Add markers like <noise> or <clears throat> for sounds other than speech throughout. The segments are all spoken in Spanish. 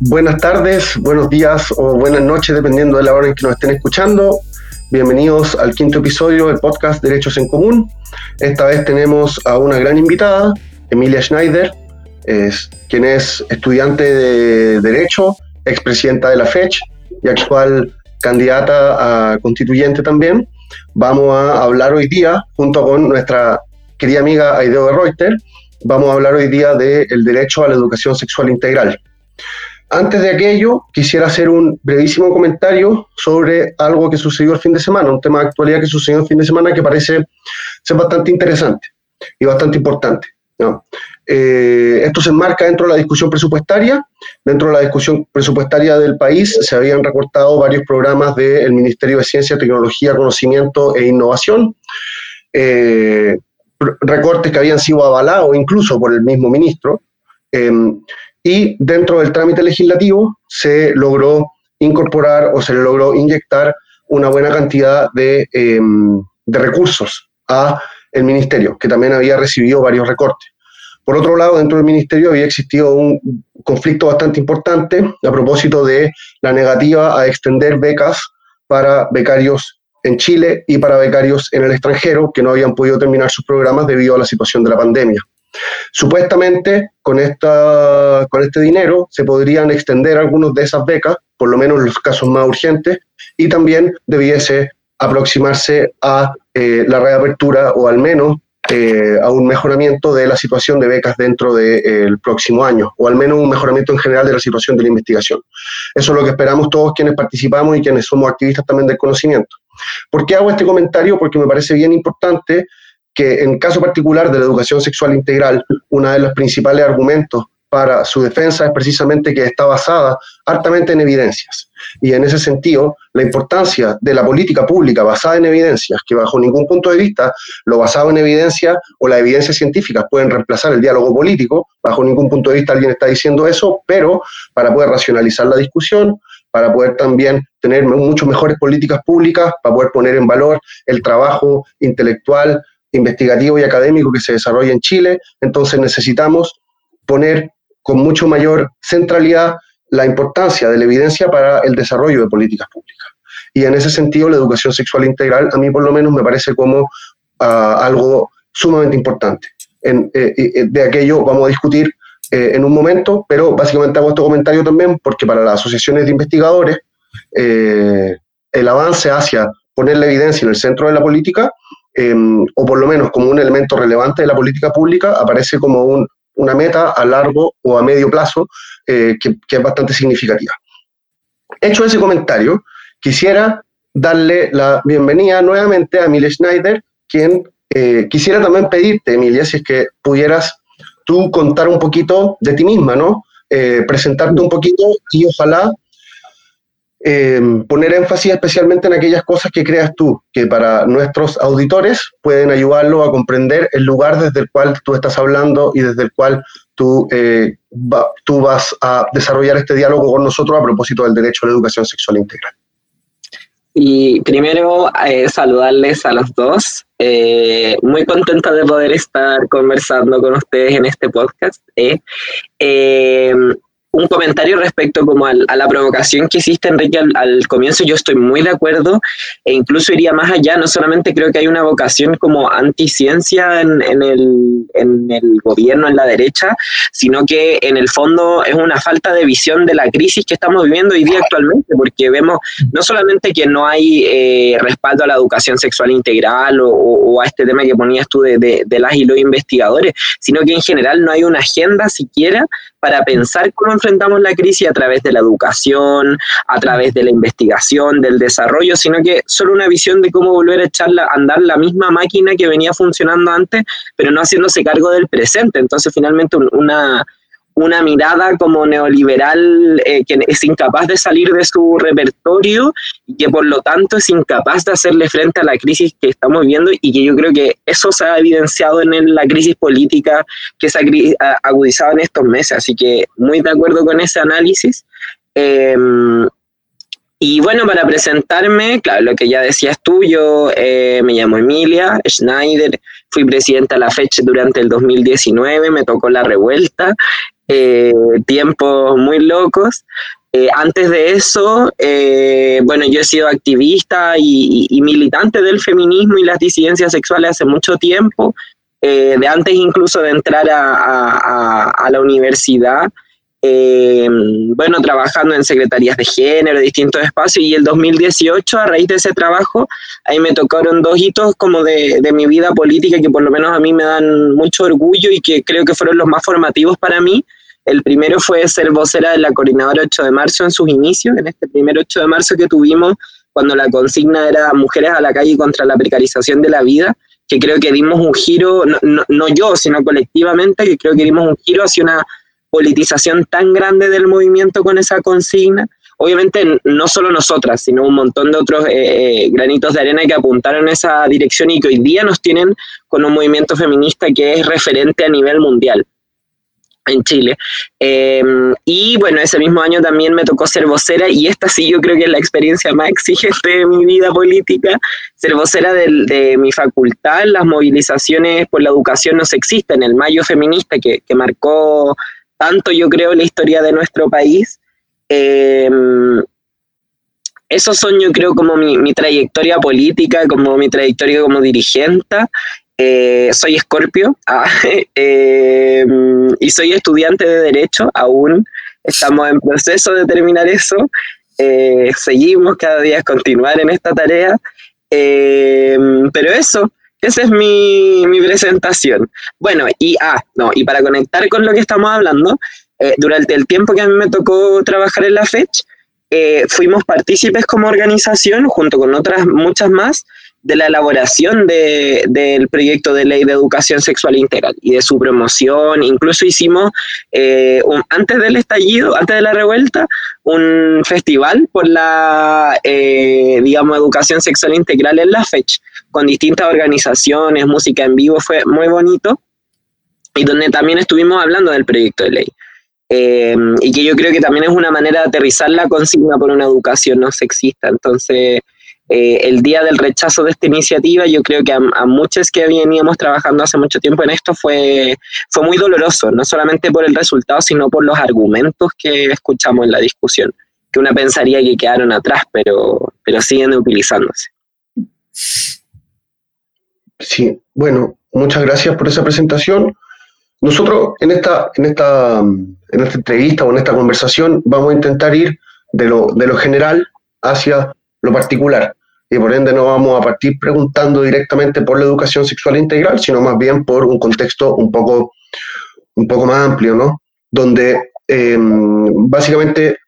Buenas tardes, buenos días o buenas noches, dependiendo de la hora en que nos estén escuchando. Bienvenidos al quinto episodio del podcast Derechos en Común. Esta vez tenemos a una gran invitada, Emilia Schneider, quien es estudiante de Derecho, expresidenta de la FECH y actual candidata a constituyente también. Vamos a hablar hoy día, junto con nuestra querida amiga Aideo de Reuter, vamos a hablar hoy día del derecho a la educación sexual integral. Antes de aquello, quisiera hacer un brevísimo comentario sobre algo que sucedió el fin de semana, un tema de actualidad que sucedió el fin de semana que parece ser bastante interesante y bastante importante. Eh, esto se enmarca dentro de la discusión presupuestaria. Dentro de la discusión presupuestaria del país se habían recortado varios programas del Ministerio de Ciencia, Tecnología, Conocimiento e Innovación. Eh, recortes que habían sido avalados incluso por el mismo ministro. Em, y dentro del trámite legislativo se logró incorporar o se logró inyectar una buena cantidad de, em, de recursos a el ministerio, que también había recibido varios recortes. Por otro lado, dentro del ministerio había existido un conflicto bastante importante a propósito de la negativa a extender becas para becarios en Chile y para becarios en el extranjero que no habían podido terminar sus programas debido a la situación de la pandemia. Supuestamente, con, esta, con este dinero se podrían extender algunas de esas becas, por lo menos en los casos más urgentes, y también debiese aproximarse a eh, la reapertura o al menos eh, a un mejoramiento de la situación de becas dentro del próximo año, o al menos un mejoramiento en general de la situación de la investigación. Eso es lo que esperamos todos quienes participamos y quienes somos activistas también del conocimiento. ¿Por qué hago este comentario? Porque me parece bien importante que en caso particular de la educación sexual integral, uno de los principales argumentos para su defensa es precisamente que está basada hartamente en evidencias. Y en ese sentido, la importancia de la política pública basada en evidencias, que bajo ningún punto de vista lo basado en evidencia o las evidencias científicas pueden reemplazar el diálogo político, bajo ningún punto de vista alguien está diciendo eso, pero para poder racionalizar la discusión, para poder también tener mucho mejores políticas públicas, para poder poner en valor el trabajo intelectual, investigativo y académico que se desarrolla en Chile. Entonces necesitamos poner con mucho mayor centralidad la importancia de la evidencia para el desarrollo de políticas públicas. Y en ese sentido, la educación sexual integral, a mí por lo menos, me parece como ah, algo sumamente importante. Eh, eh, de aquello vamos a discutir eh, en un momento, pero básicamente hago este comentario también porque para las asociaciones de investigadores, el avance hacia poner la evidencia en el centro de la política, em, o por lo menos como un elemento relevante de la política pública, aparece como un, una meta a largo o a medio plazo eh, que, es bastante significativa. Hecho ese comentario, quisiera darle la bienvenida nuevamente a Emilia Schneider, quien eh, quisiera también pedirte, Emilia, si es que pudieras tú contar un poquito de ti misma, ¿no? Eh, presentarte un poquito y ojalá Em, poner énfasis especialmente en aquellas cosas que creas tú, que para nuestros auditores pueden ayudarlo a comprender el lugar desde el cual tú estás hablando y desde el cual tú, eh, vas a desarrollar este diálogo con nosotros a propósito del derecho a la educación sexual integral. Y primero eh, saludarles a los dos. Eh, muy contenta de poder estar conversando con ustedes en este podcast un comentario respecto como a la provocación que hiciste, Enrique, al, comienzo. Yo estoy muy de acuerdo e incluso iría más allá. No solamente creo que hay una vocación como anticiencia en, en, el, en el gobierno, en la derecha, sino que en el fondo es una falta de visión de la crisis que estamos viviendo hoy día actualmente, porque vemos no solamente que no hay eh, respaldo a la educación sexual integral o, a este tema que ponías tú de, de, de las y los investigadores, sino que en general no hay una agenda siquiera para pensar cómo enfrentamos la crisis a través de la educación, a través de la investigación, del desarrollo, sino que solo una visión de cómo volver a echar a andar la misma máquina que venía funcionando antes, pero no haciéndose cargo del presente. Entonces, finalmente, una, una mirada como neoliberal eh, que es incapaz de salir de su repertorio y que por lo tanto es incapaz de hacerle frente a la crisis que estamos viviendo y que yo creo que eso se ha evidenciado en la crisis política que se ha agudizado en estos meses. Así que muy de acuerdo con ese análisis. Em, y bueno, para presentarme, claro, lo que ya decías tú, yo eh, me llamo Emilia Schneider, fui presidenta de la fecha durante el 2019, me tocó la revuelta eh, tiempos muy locos. Eh, antes de eso, eh, bueno, yo he sido activista y, militante del feminismo y las disidencias sexuales hace mucho tiempo, de antes incluso de entrar a la universidad. Eh, bueno, trabajando en secretarías de género, distintos espacios, y el 2018, a raíz de ese trabajo, ahí me tocaron dos hitos como de, de, mi vida política que por lo menos a mí me dan mucho orgullo y que creo que fueron los más formativos para mí. El primero fue ser vocera de la coordinadora 8 de marzo en sus inicios, en este primer 8 de marzo que tuvimos, cuando la consigna era Mujeres a la calle contra la precarización de la vida, que creo que dimos un giro, no, no, no yo, sino colectivamente, que creo que dimos un giro hacia una politización tan grande del movimiento con esa consigna. Obviamente no solo nosotras, sino un montón de otros eh, eh, granitos de arena que apuntaron en esa dirección y que hoy día nos tienen con un movimiento feminista que es referente a nivel mundial en Chile. Em, y bueno, ese mismo año también me tocó ser vocera y esta sí yo creo que es la experiencia más <laughs> exigente de mi vida política, ser vocera de, mi facultad, las movilizaciones por la educación no sexista, en el Mayo Feminista que marcó tanto, yo creo, la historia de nuestro país. Em, esos son, yo creo, como mi, trayectoria política, como mi trayectoria como dirigente. Eh, soy escorpio <laughs> ah, em, y soy estudiante de Derecho aún. Estamos en proceso de terminar eso. Eh, seguimos cada día a continuar en esta tarea. Em, pero eso, esa es mi, presentación. Bueno, y, ah, no, y para conectar con lo que estamos hablando, eh, durante el tiempo que a mí me tocó trabajar en la FECH, eh, fuimos partícipes como organización, junto con otras muchas más, de la elaboración del proyecto de ley de educación sexual integral y de su promoción. Incluso hicimos, eh, antes del estallido, antes de la revuelta, un festival por la, digamos, educación sexual integral en la FECH con distintas organizaciones, música en vivo, fue muy bonito, y donde también estuvimos hablando del proyecto de ley. Eh, y que yo creo que también es una manera de aterrizar la consigna por una educación no sexista. Entonces, eh, el día del rechazo de esta iniciativa, yo creo que a, a, muchos que veníamos trabajando hace mucho tiempo en esto fue, fue muy doloroso, no solamente por el resultado, sino por los argumentos que escuchamos en la discusión, que una pensaría que quedaron atrás, pero, pero siguen utilizándose. Sí, bueno, muchas gracias por esa presentación. Nosotros en esta, en esta, en esta entrevista o en esta conversación vamos a intentar ir de lo, de lo general hacia lo particular. Y por ende no vamos a partir preguntando directamente por la educación sexual integral, sino más bien por un contexto un poco, un poco más amplio, ¿no? Donde eh, básicamente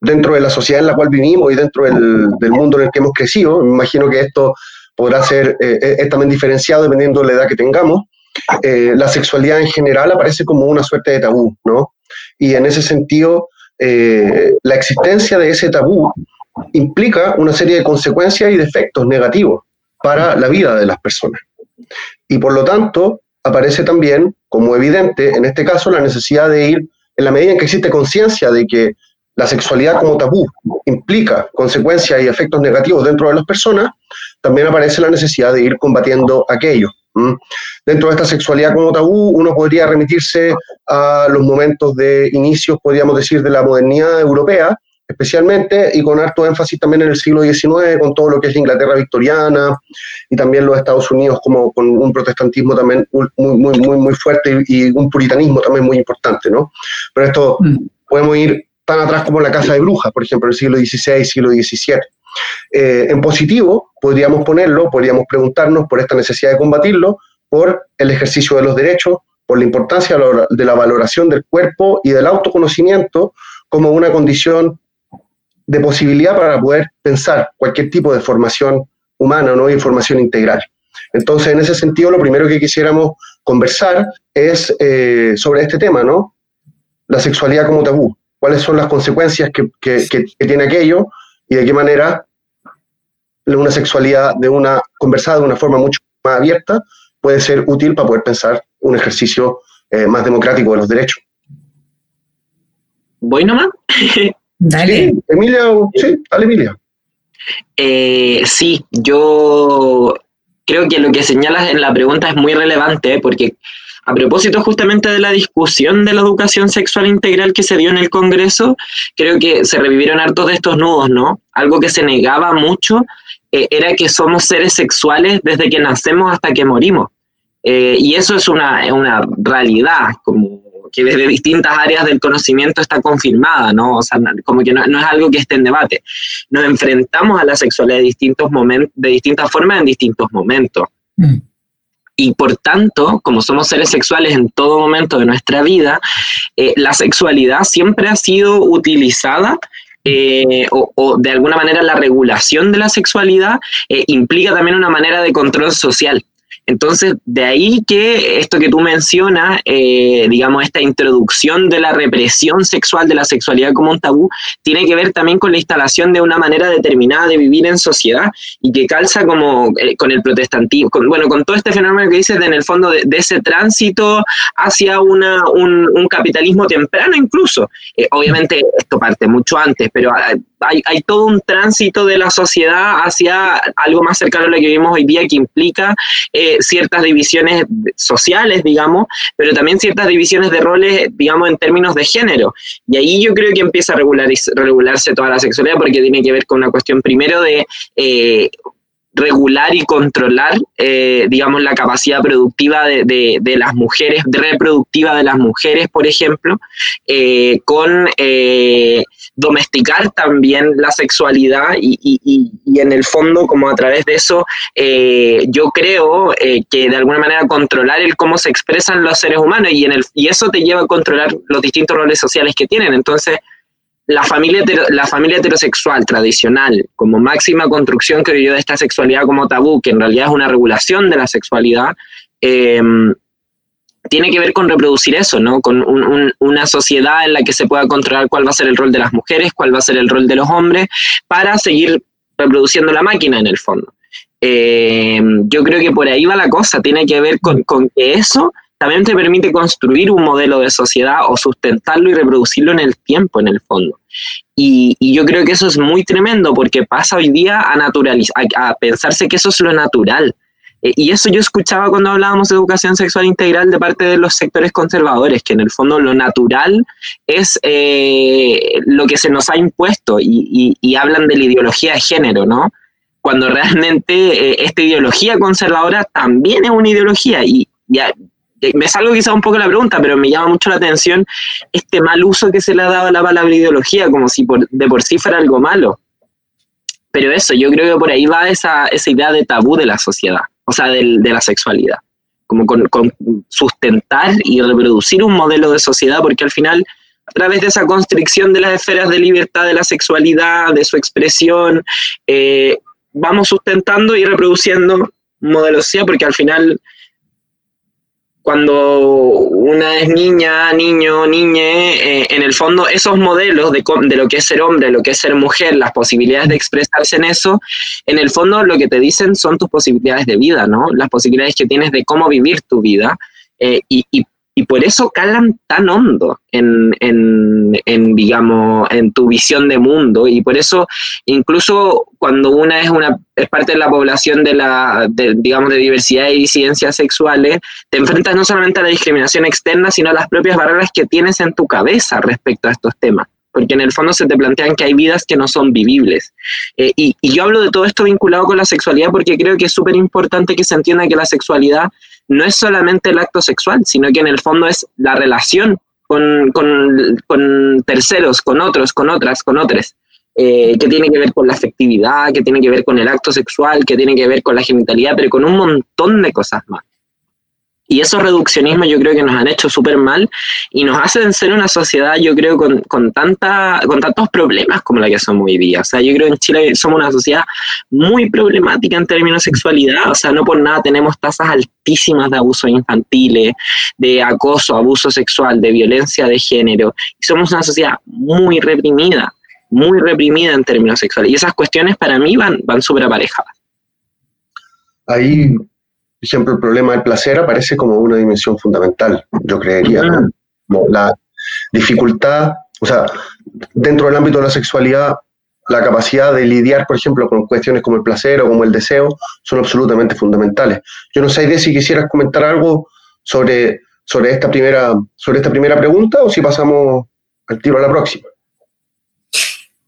dentro de la sociedad en la cual vivimos y dentro del, del, mundo en el que hemos crecido, me imagino que esto podrá ser, eh, eh, también diferenciado dependiendo de la edad que tengamos. Eh, la sexualidad en general aparece como una suerte de tabú, ¿no? Y en ese sentido, la existencia de ese tabú implica una serie de consecuencias y de efectos negativos para la vida de las personas. Y por lo tanto, aparece también como evidente, en este caso, la necesidad de ir, en la medida en que existe conciencia de que la sexualidad como tabú implica consecuencias y efectos negativos dentro de las personas, también aparece la necesidad de ir combatiendo aquello. Dentro de esta sexualidad como tabú, uno podría remitirse a los momentos de inicios, podríamos decir, de la modernidad europea, especialmente, y con harto énfasis también en el siglo XIX, con todo lo que es la Inglaterra victoriana, y también los Estados Unidos como con un protestantismo también muy, muy, muy, muy fuerte y un puritanismo también muy importante, ¿no? Pero esto mm. podemos ir tan atrás como la Casa de Brujas, por ejemplo, el siglo XVI, siglo XVII. Eh, en positivo, podríamos ponerlo, podríamos preguntarnos por esta necesidad de combatirlo, por el ejercicio de los derechos, por la importancia de la valoración del cuerpo y del autoconocimiento como una condición de posibilidad para poder pensar cualquier tipo de formación humana ¿no? y formación integral. Entonces, en ese sentido, lo primero que quisiéramos conversar es eh, sobre este tema, ¿no? La sexualidad como tabú. ¿Cuáles son las consecuencias que, que, tiene aquello? y de qué manera una sexualidad de una conversada de una forma mucho más abierta puede ser útil para poder pensar un ejercicio eh, más democrático de los derechos. ¿Voy nomás? <laughs> dale. Emilia, sí, dale Emilia. Eh, sí, yo creo que lo que señalas en la pregunta es muy relevante porque a propósito justamente de la discusión de la educación sexual integral que se dio en el Congreso, creo que se revivieron hartos de estos nudos, ¿no? Algo que se negaba mucho eh, era que somos seres sexuales desde que nacemos hasta que morimos. Eh, y eso es una, una realidad, como que desde distintas áreas del conocimiento está confirmada, ¿no? O sea, como que no, es algo que esté en debate. Nos enfrentamos a la sexualidad de, distintos momentos, de distintas formas en distintos momentos. Mm. Y por tanto, como somos seres sexuales en todo momento de nuestra vida, eh, la sexualidad siempre ha sido utilizada eh, o, de alguna manera la regulación de la sexualidad eh, implica también una manera de control social. Entonces, de ahí que esto que tú mencionas, eh, digamos, esta introducción de la represión sexual, de la sexualidad como un tabú, tiene que ver también con la instalación de una manera determinada de vivir en sociedad y que calza como eh, con el protestantismo, bueno, con todo este fenómeno que dices en el fondo de, ese tránsito hacia una, un, capitalismo temprano incluso. Eh, obviamente esto parte mucho antes, pero hay, hay, todo un tránsito de la sociedad hacia algo más cercano a lo que vivimos hoy día que implica eh, ciertas divisiones sociales, digamos, pero también ciertas divisiones de roles, digamos, en términos de género. Y ahí yo creo que empieza a regularse toda la sexualidad porque tiene que ver con una cuestión primero de... Eh, regular y controlar, eh, digamos, la capacidad productiva de, de, las mujeres, reproductiva de las mujeres, por ejemplo, eh, con domesticar también la sexualidad y, y, y, en el fondo, como a través de eso, yo creo que de alguna manera controlar el cómo se expresan los seres humanos y, en el, y eso te lleva a controlar los distintos roles sociales que tienen. Entonces, la familia, la familia heterosexual tradicional, como máxima construcción, que yo, de esta sexualidad como tabú, que en realidad es una regulación de la sexualidad, em, tiene que ver con reproducir eso, ¿no? Con una sociedad en la que se pueda controlar cuál va a ser el rol de las mujeres, cuál va a ser el rol de los hombres, para seguir reproduciendo la máquina en el fondo. Em, yo creo que por ahí va la cosa, tiene que ver con, que eso también te permite construir un modelo de sociedad o sustentarlo y reproducirlo en el tiempo, en el fondo. Y, yo creo que eso es muy tremendo porque pasa hoy día a, naturalizar, a, pensarse que eso es lo natural. Eh, y eso yo escuchaba cuando hablábamos de educación sexual integral de parte de los sectores conservadores, que en el fondo lo natural es eh, lo que se nos ha impuesto y, hablan de la ideología de género, ¿no? Cuando realmente eh, esta ideología conservadora también es una ideología y, ya me salgo quizá un poco la pregunta, pero me llama mucho la atención este mal uso que se le ha dado a la palabra ideología, como si de por sí fuera algo malo. Pero eso, yo creo que por ahí va esa, esa idea de tabú de la sociedad, o sea, de, la sexualidad, como con, sustentar y reproducir un modelo de sociedad, porque al final, a través de esa constricción de las esferas de libertad de la sexualidad, de su expresión, eh, vamos sustentando y reproduciendo un modelo de sociedad, porque al final cuando una es niña, niño, niñe, eh, en el fondo esos modelos de, de, lo que es ser hombre, lo que es ser mujer, las posibilidades de expresarse en eso, en el fondo lo que te dicen son tus posibilidades de vida, ¿no? Las posibilidades que tienes de cómo vivir tu vida. Eh, y, y por eso calan tan hondo en, en, digamos, en tu visión de mundo y por eso incluso cuando una es, una, es parte de la población de la, digamos, de diversidad y disidencias sexuales, te enfrentas no solamente a la discriminación externa, sino a las propias barreras que tienes en tu cabeza respecto a estos temas porque en el fondo se te plantean que hay vidas que no son vivibles. Eh, y, y, yo hablo de todo esto vinculado con la sexualidad porque creo que es súper importante que se entienda que la sexualidad no es solamente el acto sexual, sino que en el fondo es la relación con, con, terceros, con otros, con otras, con otros, eh, que tiene que ver con la afectividad, que tiene que ver con el acto sexual, que tiene que ver con la genitalidad, pero con un montón de cosas más. Y esos reduccionismos yo creo que nos han hecho súper mal y nos hacen ser una sociedad, yo creo, con, con, tanta, con tantos problemas como la que somos hoy día. O sea, yo creo que en Chile somos una sociedad muy problemática en términos de sexualidad. O sea, no por nada tenemos tasas altísimas de abusos infantiles, de acoso, abuso sexual, de violencia de género. Y somos una sociedad muy reprimida, muy reprimida en términos sexuales. Y esas cuestiones para mí van, van súper aparejadas. Ahí por ejemplo, el problema del placer aparece como una dimensión fundamental, yo creería. La dificultad, o sea, dentro del ámbito de la sexualidad, la capacidad de lidiar, por ejemplo, con cuestiones como el placer o como el deseo son absolutamente fundamentales. Yo no sé, si quisieras comentar algo sobre, sobre esta primera, sobre esta primera pregunta o si pasamos al tiro a la próxima.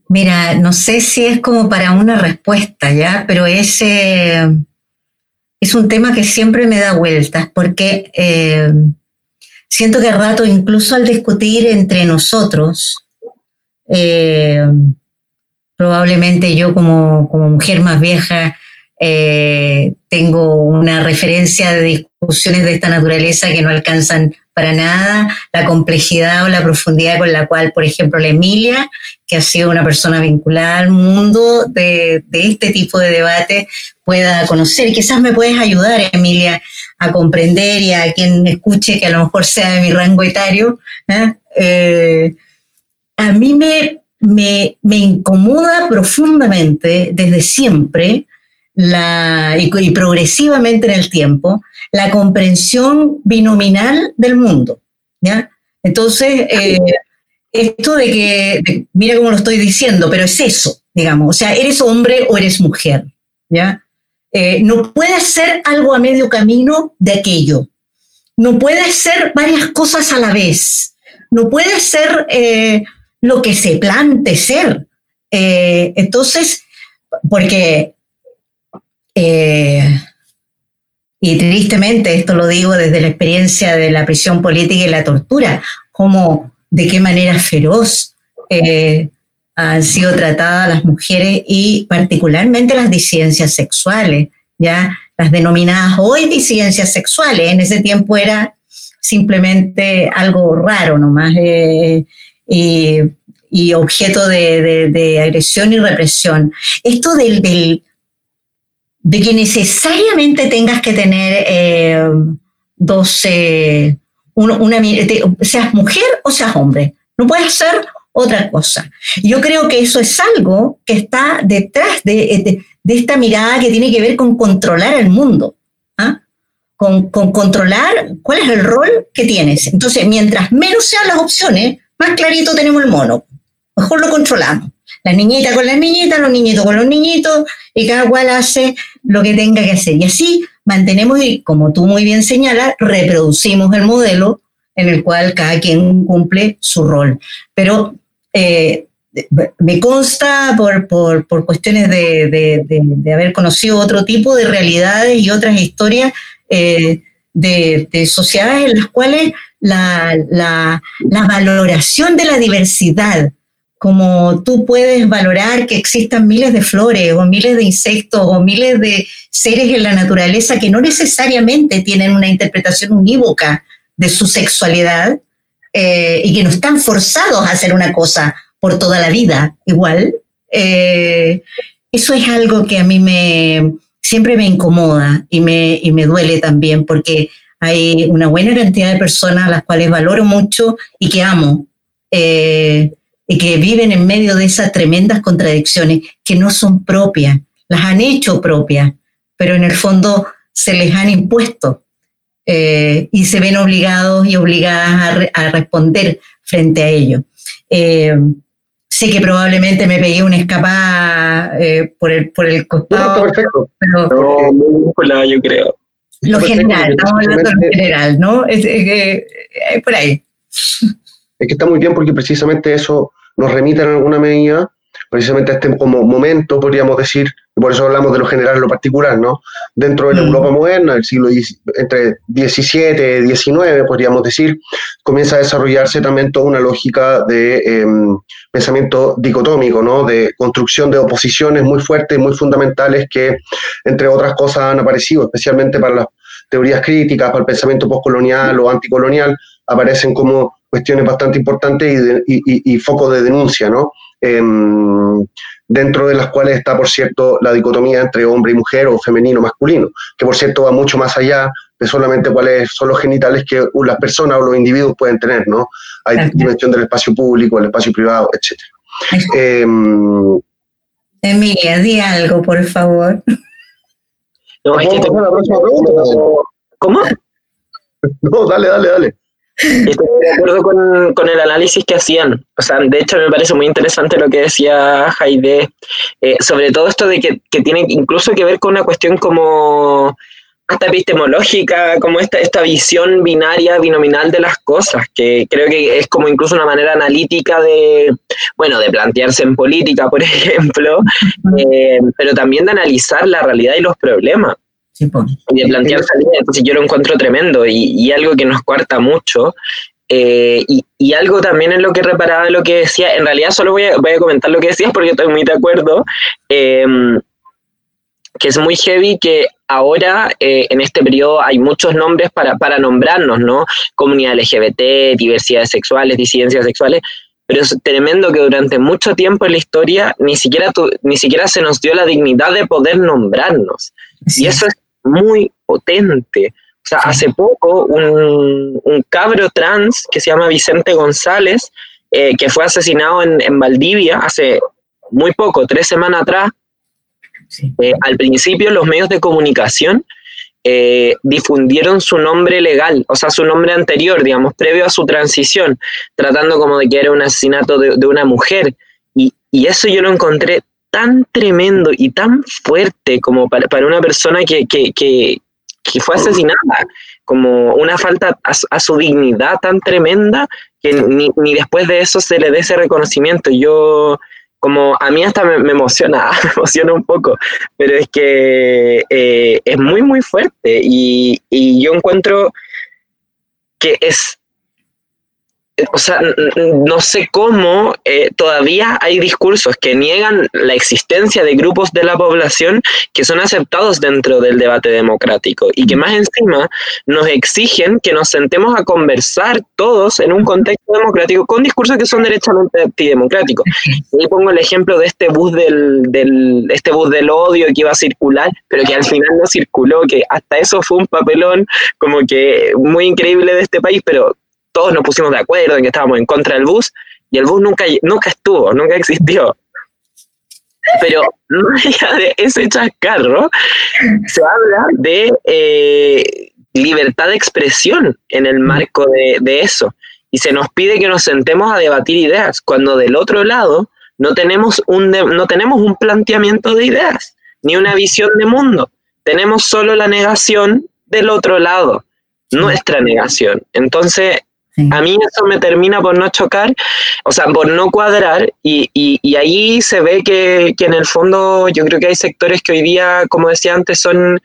Mira, no sé si es como para una respuesta, ¿ya? Pero ese es un tema que siempre me da vueltas, porque eh, siento que a rato, incluso al discutir entre nosotros, eh, probablemente yo como, como, mujer más vieja eh, tengo una referencia de discusiones de esta naturaleza que no alcanzan para nada la complejidad o la profundidad con la cual, por ejemplo, la Emilia, que ha sido una persona vinculada al mundo de, este tipo de debate, pueda conocer. Quizás me puedes ayudar, Emilia, a comprender y a quien escuche que a lo mejor sea de mi rango etario. ¿eh? Eh, a mí me, me, me incomoda profundamente desde siempre la, y, progresivamente en el tiempo la comprensión binominal del mundo. ¿ya? Entonces, eh, esto de que, mira cómo lo estoy diciendo, pero es eso, digamos, o sea, eres hombre o eres mujer, ¿ya? Eh, no puedes ser algo a medio camino de aquello. No puedes ser varias cosas a la vez. No puedes ser eh, lo que se plante ser. entonces, porque eh, y tristemente, esto lo digo desde la experiencia de la prisión política y la tortura, como de qué manera feroz eh, han sido tratadas las mujeres y particularmente las disidencias sexuales, ya las denominadas hoy disidencias sexuales, en ese tiempo era simplemente algo raro nomás eh, y, objeto de, agresión y represión. Esto del de que necesariamente tengas que tener eh, dos, una, seas mujer o seas hombre. No puedes ser otra cosa. Yo creo que eso es algo que está detrás de, esta mirada que tiene que ver con controlar el mundo, ¿ah? con, con, controlar cuál es el rol que tienes. Entonces, mientras menos sean las opciones, más clarito tenemos el mono. Mejor lo controlamos. La niñita con las niñitas, los niñitos con los niñitos, y cada cual hace lo que tenga que hacer. Y así mantenemos, y como tú muy bien señalas, reproducimos el modelo en el cual cada quien cumple su rol. Pero eh, me consta por, por, cuestiones de, de, haber conocido otro tipo de realidades y otras historias eh, de, sociedades en las cuales la, la valoración de la diversidad como tú puedes valorar que existan miles de flores o miles de insectos o miles de seres en la naturaleza que no necesariamente tienen una interpretación unívoca de su sexualidad eh, y que no están forzados a hacer una cosa por toda la vida igual, eh, eso es algo que a mí me siempre me incomoda y me, y me duele también porque hay una buena cantidad de personas a las cuales valoro mucho y que amo. Eh, y que viven en medio de esas tremendas contradicciones que no son propias, las han hecho propias, pero en el fondo se les han impuesto eh, y se ven obligados y obligadas a, responder frente a ello. Eh, sé que probablemente me pegué una escapada eh, por, el, por el costado. perfecto. Pero, no, yo creo. Lo general, estamos hablando de lo general, ¿no? Es, por ahí. Es que está muy bien porque precisamente eso nos remite en alguna medida precisamente a este como momento, podríamos decir, y por eso hablamos de lo general y lo particular, ¿no? Dentro de la mm. Europa moderna, el siglo entre 17 y 19, podríamos decir, comienza a desarrollarse también toda una lógica de em, pensamiento dicotómico, ¿no? De construcción de oposiciones muy fuertes, muy fundamentales que, entre otras cosas, han aparecido, especialmente para las teorías críticas, para el pensamiento postcolonial o anticolonial, aparecen como cuestiones bastante importantes y, y, foco de denuncia, ¿no? Em, dentro de las cuales está, por cierto, la dicotomía entre hombre y mujer o femenino-masculino, que por cierto va mucho más allá de solamente cuáles son los genitales que las personas o los individuos pueden tener, ¿no? Hay dimensión del espacio público, el espacio privado, etc. Em, Emilia, di algo, por favor. No, es que tengo la próxima pregunta. ¿Cómo? <laughs> No, dale, dale, dale. Estoy de acuerdo con, el análisis que hacían. O sea, de hecho me parece muy interesante lo que decía Jaide, eh, sobre todo esto de que, tiene incluso que ver con una cuestión como hasta epistemológica, como esta, esta visión binaria, binominal de las cosas, que creo que es como incluso una manera analítica de, bueno, de plantearse en política, <laughs> por ejemplo, eh, pero también de analizar la realidad y los problemas. Y de plantear salidas, entonces yo lo encuentro tremendo y, algo que nos cuarta mucho. Eh, y, algo también en lo que reparaba lo que decía, en realidad solo voy a, voy a comentar lo que decías porque estoy muy de acuerdo. Eh, que es muy heavy que ahora eh, en este periodo hay muchos nombres para, para nombrarnos, ¿no? Comunidad LGBT, diversidades sexuales, disidencias sexuales, pero es tremendo que durante mucho tiempo en la historia ni siquiera, ni siquiera se nos dio la dignidad de poder nombrarnos. Y eso es muy potente. O sea, hace poco un, un, cabro trans que se llama Vicente González, eh, que fue asesinado en, en Valdivia hace muy poco, tres semanas atrás, eh, al principio los medios de comunicación eh, difundieron su nombre legal, o sea, su nombre anterior, digamos, previo a su transición, tratando como de que era un asesinato de, una mujer. Y, eso yo lo encontré tan tremendo y tan fuerte como para, una persona que, fue asesinada, como una falta a, su dignidad tan tremenda que ni, ni, después de eso se le dé ese reconocimiento. Yo como a mí hasta me, emociona, <laughs> me emociona un poco, pero es que eh, es muy, muy fuerte y, y yo encuentro que es o sea, no sé cómo eh, todavía hay discursos que niegan la existencia de grupos de la población que son aceptados dentro del debate democrático y que más encima nos exigen que nos sentemos a conversar todos en un contexto democrático con discursos que son derechamente antidemocráticos. <laughs> Y pongo el ejemplo de este bus del, del, este bus del odio que iba a circular, pero que al final no circuló, que hasta eso fue un papelón como que muy increíble de este país, pero todos nos pusimos de acuerdo en que estábamos en contra del bus y el bus nunca, nunca estuvo, nunca existió. Pero más allá de ese chascarro, se habla de eh, libertad de expresión en el marco de, de, eso. Y se nos pide que nos sentemos a debatir ideas, cuando del otro lado no tenemos un, no tenemos un planteamiento de ideas, ni una visión de mundo. Tenemos solo la negación del otro lado, nuestra negación. Entonces, a mí eso me termina por no chocar, o sea, por no cuadrar, y, y, ahí se ve que, que, en el fondo yo creo que hay sectores que hoy día, como decía antes, son,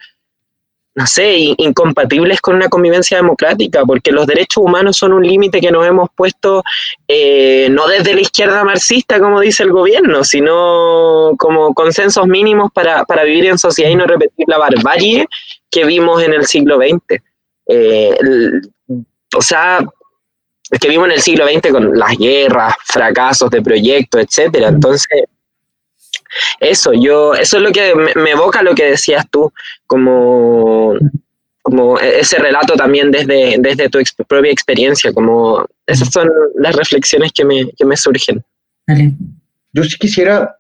no sé, incompatibles con una convivencia democrática, porque los derechos humanos son un límite que nos hemos puesto eh, no desde la izquierda marxista, como dice el gobierno, sino como consensos mínimos para, para vivir en sociedad y no repetir la barbarie que vimos en el siglo XX. Eh, o sea, es que vivimos en el siglo XX con las guerras, fracasos de proyectos, etcétera. Entonces, eso, yo, eso es lo que me, evoca lo que decías tú, como, como ese relato también desde, desde tu propia experiencia, como esas son las reflexiones que me, que me surgen. Yo sí quisiera,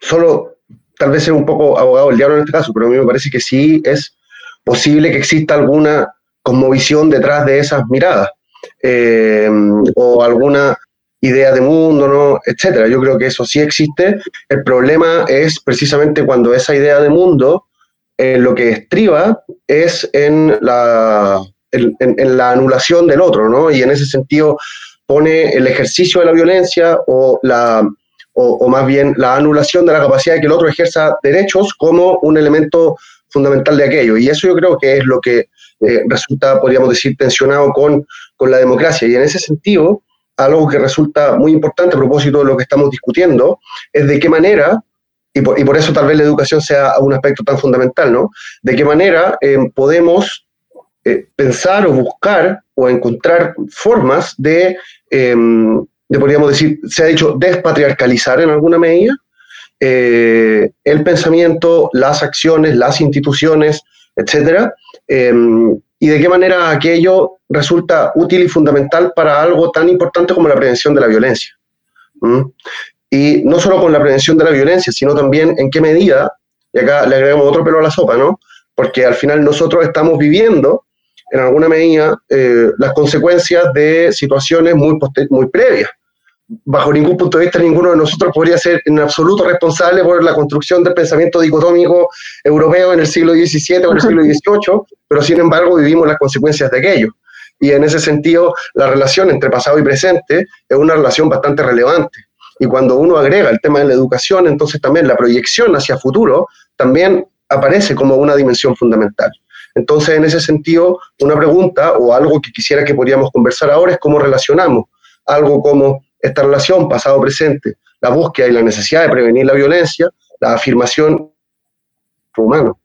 solo tal vez ser un poco abogado del diablo en este caso, pero a mí me parece que sí es posible que exista alguna cosmovisión detrás de esas miradas. Eh, o alguna idea de mundo, ¿no? etcétera. Yo creo que eso sí existe. El problema es precisamente cuando esa idea de mundo eh, lo que estriba es en la, en, la anulación del otro, ¿no? Y en ese sentido pone el ejercicio de la violencia o, la, o, más bien la anulación de la capacidad de que el otro ejerza derechos como un elemento fundamental de aquello. Y eso yo creo que es lo que eh, resulta, podríamos decir, tensionado con, con la democracia. Y en ese sentido, algo que resulta muy importante a propósito de lo que estamos discutiendo, es de qué manera, y por, y por eso tal vez la educación sea un aspecto tan fundamental, ¿no? De qué manera eh, podemos eh, pensar o buscar o encontrar formas de, em, de, podríamos decir, se ha dicho, despatriarcalizar en alguna medida el pensamiento, las acciones, las instituciones, etcétera, em, y de qué manera aquello resulta útil y fundamental para algo tan importante como la prevención de la violencia. Y no solo con la prevención de la violencia, sino también en qué medida, y acá le agregamos otro pelo a la sopa, ¿no? Porque al final nosotros estamos viviendo, en alguna medida, eh, las consecuencias de situaciones muy, muy previas. Bajo ningún punto de vista ninguno de nosotros podría ser en absoluto responsable por la construcción del pensamiento dicotómico europeo en el siglo XVII o en el siglo <laughs> XVIII, pero sin embargo vivimos las consecuencias de aquello. Y en ese sentido, la relación entre pasado y presente es una relación bastante relevante. Y cuando uno agrega el tema de la educación, entonces también la proyección hacia futuro también aparece como una dimensión fundamental. Entonces, en ese sentido, una pregunta o algo que quisiera que podríamos conversar ahora es cómo relacionamos algo como esta relación pasado-presente, la búsqueda y la necesidad de prevenir la violencia, la afirmación humano.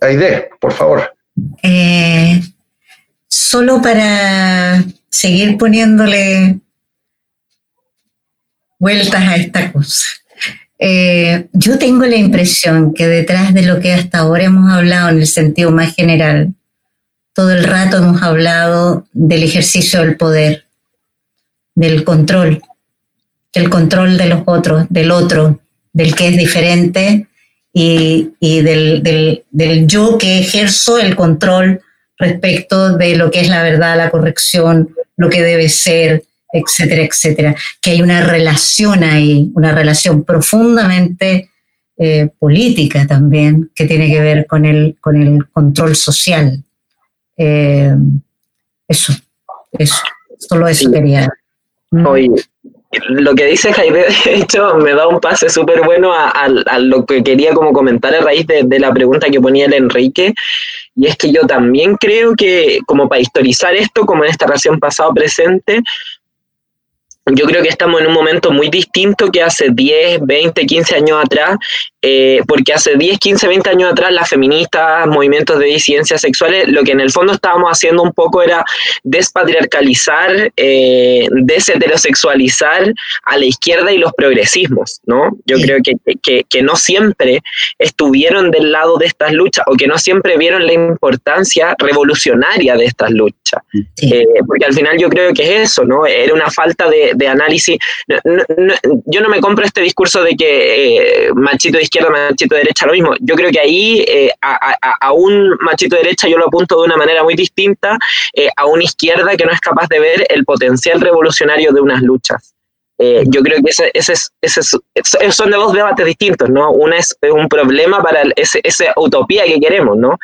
Aide, por favor. Eh, solo para seguir poniéndole vueltas a esta cosa. Eh, yo tengo la impresión que detrás de lo que hasta ahora hemos hablado en el sentido más general, todo el rato hemos hablado del ejercicio del poder, del control, del control de los otros, del otro, del que es diferente y, del, del, yo que ejerzo el control respecto de lo que es la verdad, la corrección, lo que debe ser, etcétera, etcétera. Que hay una relación ahí, una relación profundamente eh, política también, que tiene que ver con el, con el control social. Eh, eso, eso, solo eso quería Oye, lo que dice Jaime, <laughs> de hecho, me da un pase súper bueno a, lo que quería como comentar a raíz de, de, la pregunta que ponía el Enrique, y es que yo también creo que como para historizar esto, como en esta relación pasado-presente, yo creo que estamos en un momento muy distinto que hace 10, 20, 15 años atrás, eh, porque hace 10, 15, 20 años atrás las feministas, movimientos de disidencias sexuales, lo que en el fondo estábamos haciendo un poco era despatriarcalizar, eh, desheterosexualizar a la izquierda y los progresismos, ¿no? Yo creo que, que, que, no siempre estuvieron del lado de estas luchas o que no siempre vieron la importancia revolucionaria de estas luchas. Eh, porque al final yo creo que es eso, ¿no? Era una falta de, de análisis. yo no me compro este discurso de que eh, machito de izquierda, machito de derecha, lo mismo. Yo creo que ahí eh, a, un machito de derecha yo lo apunto de una manera muy distinta eh, a una izquierda que no es capaz de ver el potencial revolucionario de unas luchas. yo creo que ese, ese, ese, son de dos debates distintos, ¿no? Una es, un problema para esa utopía que queremos, ¿no?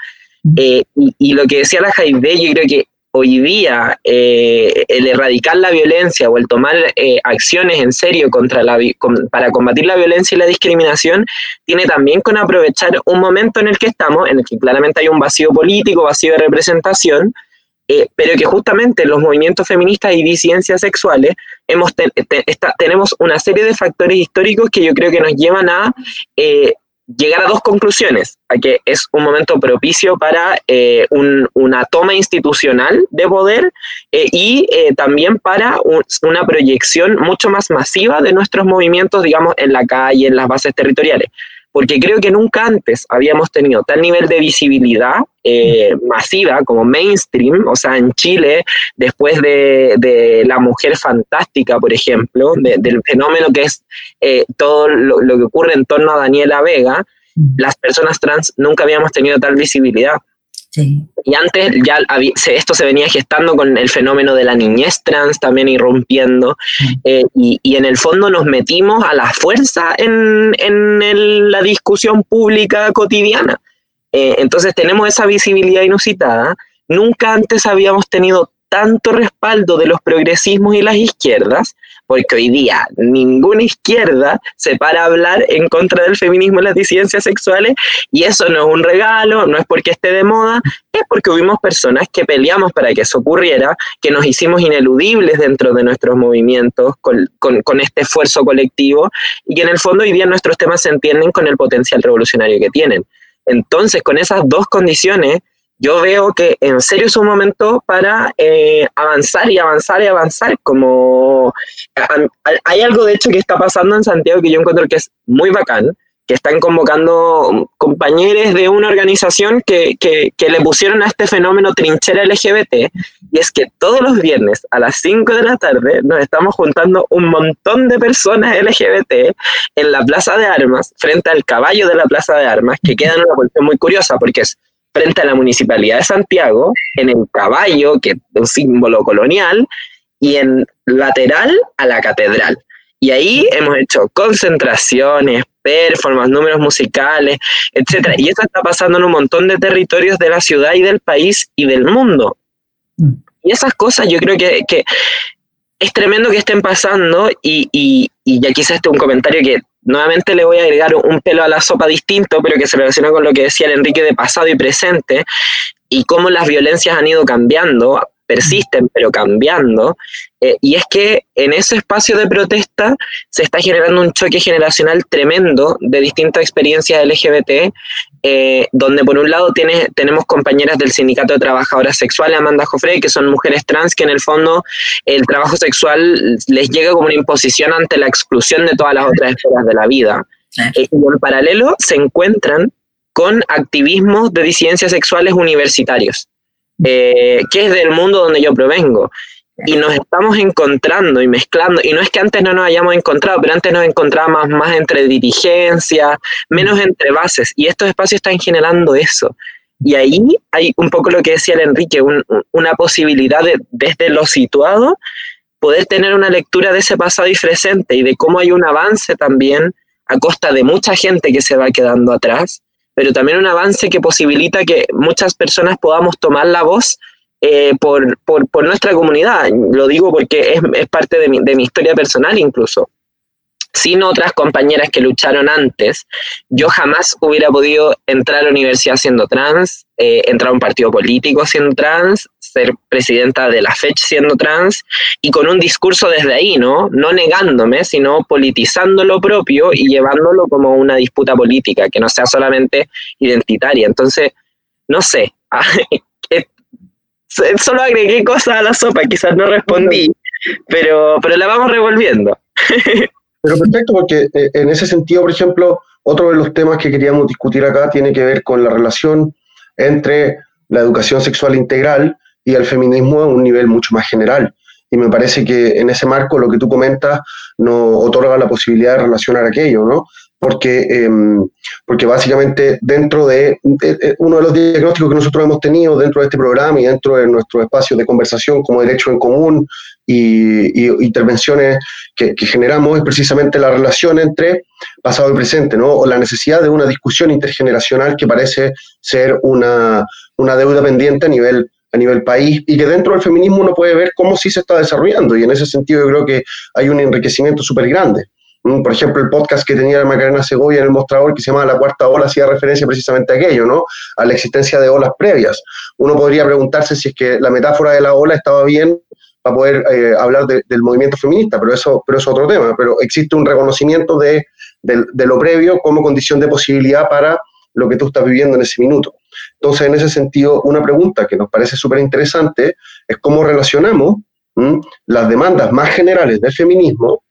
y, y, lo que decía la Jaime, yo creo que hoy día eh, el erradicar la violencia o el tomar eh, acciones en serio contra la, para combatir la violencia y la discriminación tiene también con aprovechar un momento en el que estamos, en el que claramente hay un vacío político, vacío de representación, eh, pero que justamente los movimientos feministas y disidencias sexuales hemos tenemos una serie de factores históricos que yo creo que nos llevan a llegar a dos conclusiones, a que es un momento propicio para eh, una toma institucional de poder eh, y eh, también para una proyección mucho más masiva de nuestros movimientos, digamos, en la calle, en las bases territoriales. Porque creo que nunca antes habíamos tenido tal nivel de visibilidad masiva como mainstream, o sea, en Chile, después de, La Mujer Fantástica, por ejemplo, del fenómeno que es todo lo, lo, que ocurre en torno a Daniela Vega, las personas trans nunca habíamos tenido tal visibilidad. Y antes ya esto se venía gestando con el fenómeno de la niñez trans también irrumpiendo, eh, y, en el fondo nos metimos a la fuerza en, la discusión pública cotidiana. Eh, entonces tenemos esa visibilidad inusitada. Nunca antes habíamos tenido tanto respaldo de los progresismos y las izquierdas, porque hoy día ninguna izquierda se para a hablar en contra del feminismo y las disidencias sexuales, y eso no es un regalo, no es porque esté de moda, es porque hubimos personas que peleamos para que eso ocurriera, que nos hicimos ineludibles dentro de nuestros movimientos con, con este esfuerzo colectivo, y que en el fondo hoy día nuestros temas se entienden con el potencial revolucionario que tienen. Entonces, con esas dos condiciones, yo veo que en serio es un momento para eh, avanzar y avanzar y avanzar. Como hay algo de hecho que está pasando en Santiago que yo encuentro que es muy bacán, que están convocando compañeros de una organización que, que, que, le pusieron a este fenómeno trinchera LGBT, y es que todos los viernes a las 5 de la tarde nos estamos juntando un montón de personas LGBT en la Plaza de Armas, frente al caballo de la Plaza de Armas, que queda en una posición muy curiosa, porque es frente a la Municipalidad de Santiago, en el caballo, que es un símbolo colonial, y en lateral a la catedral. Y ahí hemos hecho concentraciones, performances, números musicales, etc. Y eso está pasando en un montón de territorios de la ciudad y del país y del mundo. Mm. Y esas cosas yo creo que, que es tremendo que estén pasando y, y, y ya quizás este un comentario que nuevamente le voy a agregar un pelo a la sopa distinto, pero que se relaciona con lo que decía el Enrique de pasado y presente, y cómo las violencias han ido cambiando persisten, pero cambiando. Eh, y es que en ese espacio de protesta se está generando un choque generacional tremendo de distintas experiencias LGBT, eh, donde por un lado tiene, tenemos compañeras del Sindicato de Trabajadoras Sexuales, Amanda Jofre, que son mujeres trans que en el fondo el trabajo sexual les llega como una imposición ante la exclusión de todas las otras esferas de la vida. Eh, y en paralelo se encuentran con activismos de disidencias sexuales universitarios eh, que es del mundo donde yo provengo. Y nos estamos encontrando y mezclando, y no es que antes no nos hayamos encontrado, pero antes nos encontrábamos más entre dirigencia, menos entre bases, y estos espacios están generando eso. Y ahí hay un poco lo que decía el Enrique, una posibilidad de, desde lo situado, poder tener una lectura de ese pasado y presente y de cómo hay un avance también a costa de mucha gente que se va quedando atrás pero también un avance que posibilita que muchas personas podamos tomar la voz eh, por, por, por, nuestra comunidad. Lo digo porque es, es parte de mi, de mi, historia personal incluso. Sin otras compañeras que lucharon antes, yo jamás hubiera podido entrar a la universidad siendo trans, eh, entrar a un partido político siendo trans, ser presidenta de la FECH siendo trans y con un discurso desde ahí, ¿no? No negándome, sino politizando lo propio y llevándolo como una disputa política, que no sea solamente identitaria. Entonces, no sé, <laughs> solo agregué cosas a la sopa, quizás no respondí, pero, pero la vamos revolviendo. <laughs> Pero perfecto, porque eh, en ese sentido, por ejemplo, otro de los temas que queríamos discutir acá tiene que ver con la relación entre la educación sexual integral y el feminismo a un nivel mucho más general. Y me parece que en ese marco lo que tú comentas nos otorga la posibilidad de relacionar aquello, ¿no? Porque, em, porque básicamente dentro de, uno de los diagnósticos que nosotros hemos tenido dentro de este programa y dentro de nuestro espacio de conversación como derecho en común y, intervenciones que, generamos es precisamente la relación entre pasado y presente, ¿no? O la necesidad de una discusión intergeneracional que parece ser una, una deuda pendiente a nivel a nivel país y que dentro del feminismo uno puede ver cómo sí se está desarrollando y en ese sentido yo creo que hay un enriquecimiento súper grande. Por ejemplo, el podcast que tenía Macarena Segovia en el mostrador, que se llama La Cuarta Ola, hacía referencia precisamente a aquello, ¿no? A la existencia de olas previas. Uno podría preguntarse si es que la metáfora de la ola estaba bien para poder eh, hablar del movimiento feminista, pero eso, pero es otro tema. Pero existe un reconocimiento de, de lo previo como condición de posibilidad para lo que tú estás viviendo en ese minuto. Entonces, en ese sentido, una pregunta que nos parece súper interesante es cómo relacionamos las demandas más generales del feminismo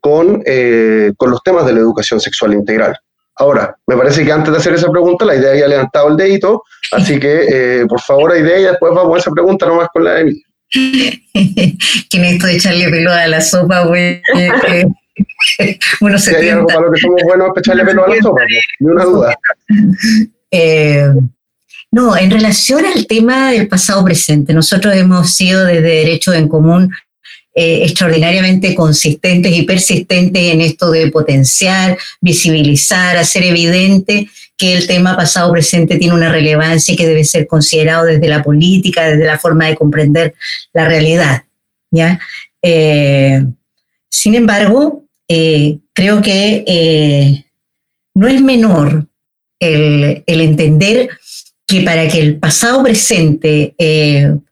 con, eh, con los temas de la educación sexual integral. Ahora, me parece que antes de hacer esa pregunta, la idea ya ha levantado el dedito, así que eh, por favor, idea y después vamos a esa pregunta nomás con la de Emilia. <laughs> que necesito echarle pelo a la sopa, güey. bueno, se hay algo para lo que somos buenos es echarle pelo a la sopa, ni una duda. Eh, no, en relación al tema del pasado presente, nosotros hemos sido desde Derecho en Común eh, extraordinariamente consistentes y persistentes en esto de potenciar, visibilizar, hacer evidente que el tema pasado presente tiene una relevancia y que debe ser considerado desde la política, desde la forma de comprender la realidad. ¿ya? Eh, sin embargo, eh, creo que no es menor el, entender que para que el pasado presente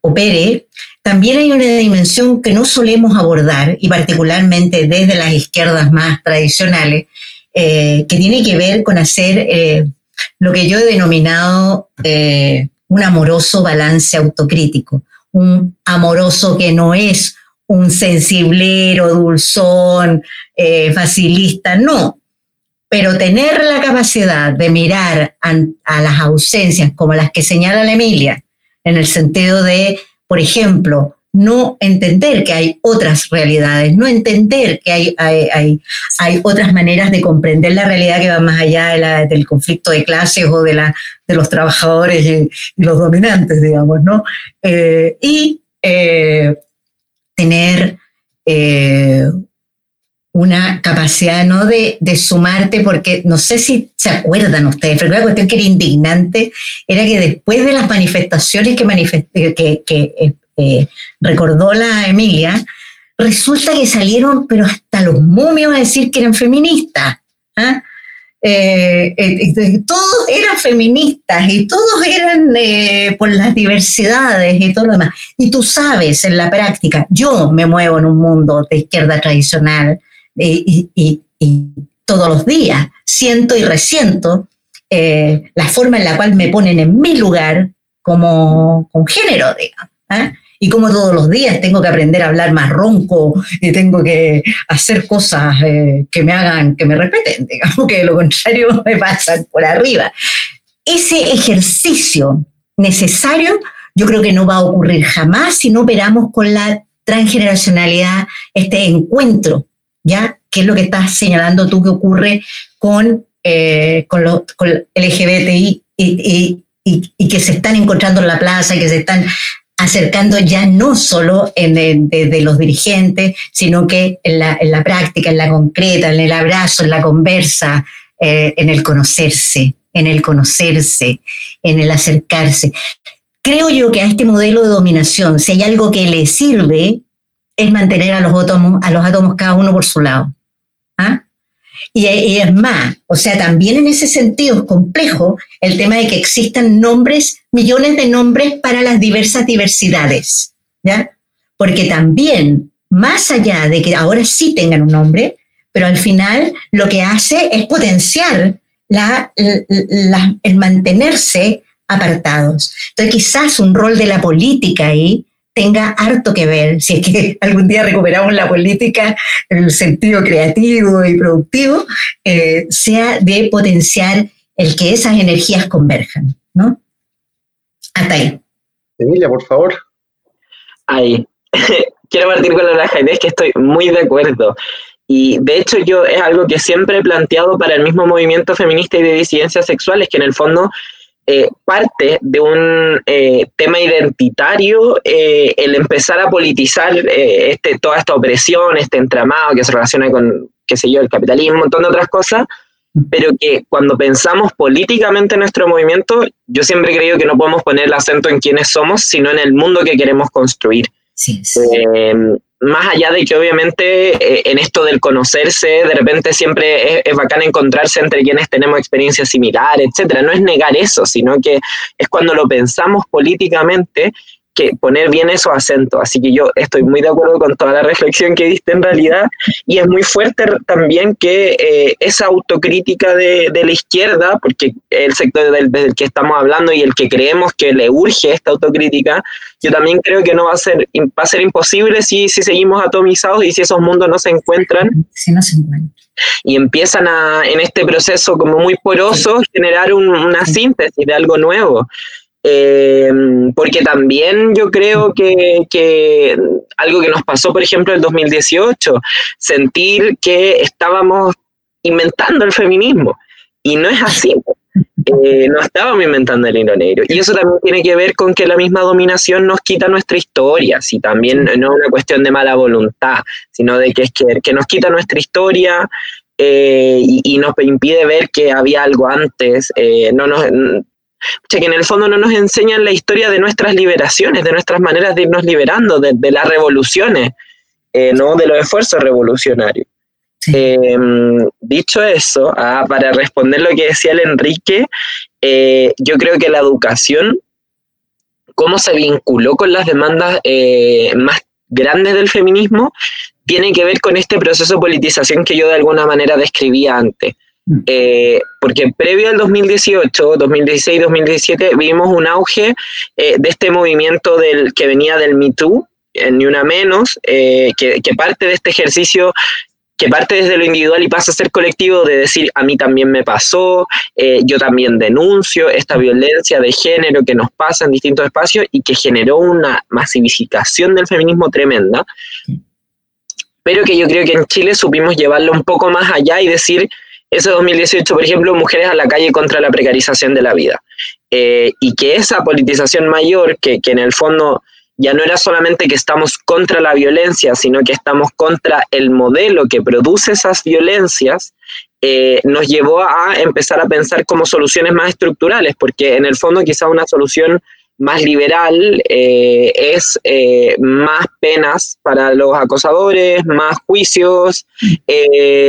opere, también hay una dimensión que no solemos abordar, y particularmente desde las izquierdas más tradicionales, eh, que tiene que ver con hacer eh, lo que yo he denominado un amoroso balance autocrítico, un amoroso que no es un sensiblero, dulzón, facilista, no, pero tener la capacidad de mirar a, las ausencias como las que señala la Emilia, en el sentido de, por ejemplo, no entender que hay otras realidades, no entender que hay, hay, hay, otras maneras de comprender la realidad que va más allá del conflicto de clases o de, la, de los trabajadores y, los dominantes, digamos, ¿no? Eh, y eh, tener eh, una capacidad ¿no? de, sumarte, porque no sé si se acuerdan ustedes, pero la cuestión que era indignante era que después de las manifestaciones que, que, eh, recordó la Emilia, resulta que salieron, pero hasta los momios a decir que eran feministas. ¿ah? Eh, eh, todos eran feministas y todos eran por las diversidades y todo lo demás. Y tú sabes en la práctica, yo me muevo en un mundo de izquierda tradicional y, todos los días siento y resiento la forma en la cual me ponen en mi lugar como con género, digamos. ¿ah? y como todos los días tengo que aprender a hablar más ronco y tengo que hacer cosas eh, que me hagan, que me respeten, digamos que de lo contrario <laughs> me pasan por arriba. Ese ejercicio necesario yo creo que no va a ocurrir jamás si no operamos con la transgeneracionalidad, este encuentro, ¿ya? ¿Qué es lo que estás señalando tú que ocurre con, eh, con, LGBTI y, y, que se están encontrando en la plaza, que se están acercando ya no solo en de, los dirigentes, sino que en la, en la, práctica, en la concreta, en el abrazo, en la conversa, eh, en el conocerse, en el conocerse, en el acercarse. Creo yo que a este modelo de dominación, si hay algo que le sirve, es mantener a los átomos, a cada uno por su lado. ¿Ah? Y, es más, o sea, también en ese sentido es complejo el tema de que existan nombres, millones de nombres para las diversas diversidades, ¿ya? Porque también, más allá de que ahora sí tengan un nombre, pero al final lo que hace es potenciar la, el mantenerse apartados. Entonces quizás un rol de la política ahí tenga harto que ver, si es que <laughs> algún día recuperamos la política en el sentido creativo y productivo, eh, sea de potenciar el que esas energías converjan, ¿no? Hasta ahí. Emilia, por favor. Ahí. <laughs> Quiero partir con la es que estoy muy de acuerdo. Y de hecho yo es algo que siempre he planteado para el mismo movimiento feminista y de disidencias sexuales, que en el fondo eh, parte de un eh, tema identitario eh, el empezar a politizar este, toda esta opresión, este entramado que se relaciona con, qué sé yo, el capitalismo, un montón de otras cosas, pero que cuando pensamos políticamente en nuestro movimiento, yo siempre he creído que no podemos poner el acento en quiénes somos, sino en el mundo que queremos construir. Sí, sí más allá de que obviamente eh, en esto del conocerse, de repente siempre es, bacán encontrarse entre quienes tenemos experiencias similares, etcétera. No es negar eso, sino que es cuando lo pensamos políticamente que poner bien esos acentos. Así que yo estoy muy de acuerdo con toda la reflexión que diste en realidad y es muy fuerte también que eh, esa autocrítica de, de, la izquierda, porque el sector del, del, que estamos hablando y el que creemos que le urge esta autocrítica, yo también creo que no va a ser, va a ser imposible si, si seguimos atomizados y si esos mundos no se encuentran. Si no se encuentran y empiezan a, en este proceso como muy poroso, generar una síntesis de algo nuevo. Eh, porque también yo creo que, algo que nos pasó, por ejemplo, en el 2018, sentir que estábamos inventando el feminismo. Y no es así. Eh, no estábamos inventando el hilo negro. Y eso también tiene que ver con que la misma dominación nos quita nuestra historia, si también no es una cuestión de mala voluntad, sino de que es que, nos quita nuestra historia eh, y, nos impide ver que había algo antes. no nos, que en el fondo no nos enseñan la historia de nuestras liberaciones, de nuestras maneras de irnos liberando, de, las revoluciones, eh, ¿no? de los esfuerzos revolucionarios. Em, dicho eso, ah, para responder lo que decía el Enrique, eh, yo creo que la educación, cómo se vinculó con las demandas eh, más grandes del feminismo, tiene que ver con este proceso de politización que yo de alguna manera describía antes. Eh, porque previo al 2018, 2016, 2017, vimos un auge eh, de este movimiento del, que venía del Me Too, Ni Una Menos, eh, que, parte de este ejercicio que parte desde lo individual y pasa a ser colectivo de decir, a mí también me pasó, yo también denuncio esta violencia de género que nos pasa en distintos espacios y que generó una masificación del feminismo tremenda, pero que yo creo que en Chile supimos llevarlo un poco más allá y decir, ese 2018, por ejemplo, Mujeres a la calle contra la precarización de la vida. Eh, y que esa politización mayor, que, que, en el fondo ya no era solamente que estamos contra la violencia, sino que estamos contra el modelo que produce esas violencias, eh, nos llevó a empezar a pensar como soluciones más estructurales, porque en el fondo quizá una solución más liberal eh, es eh, más penas para los acosadores, más juicios,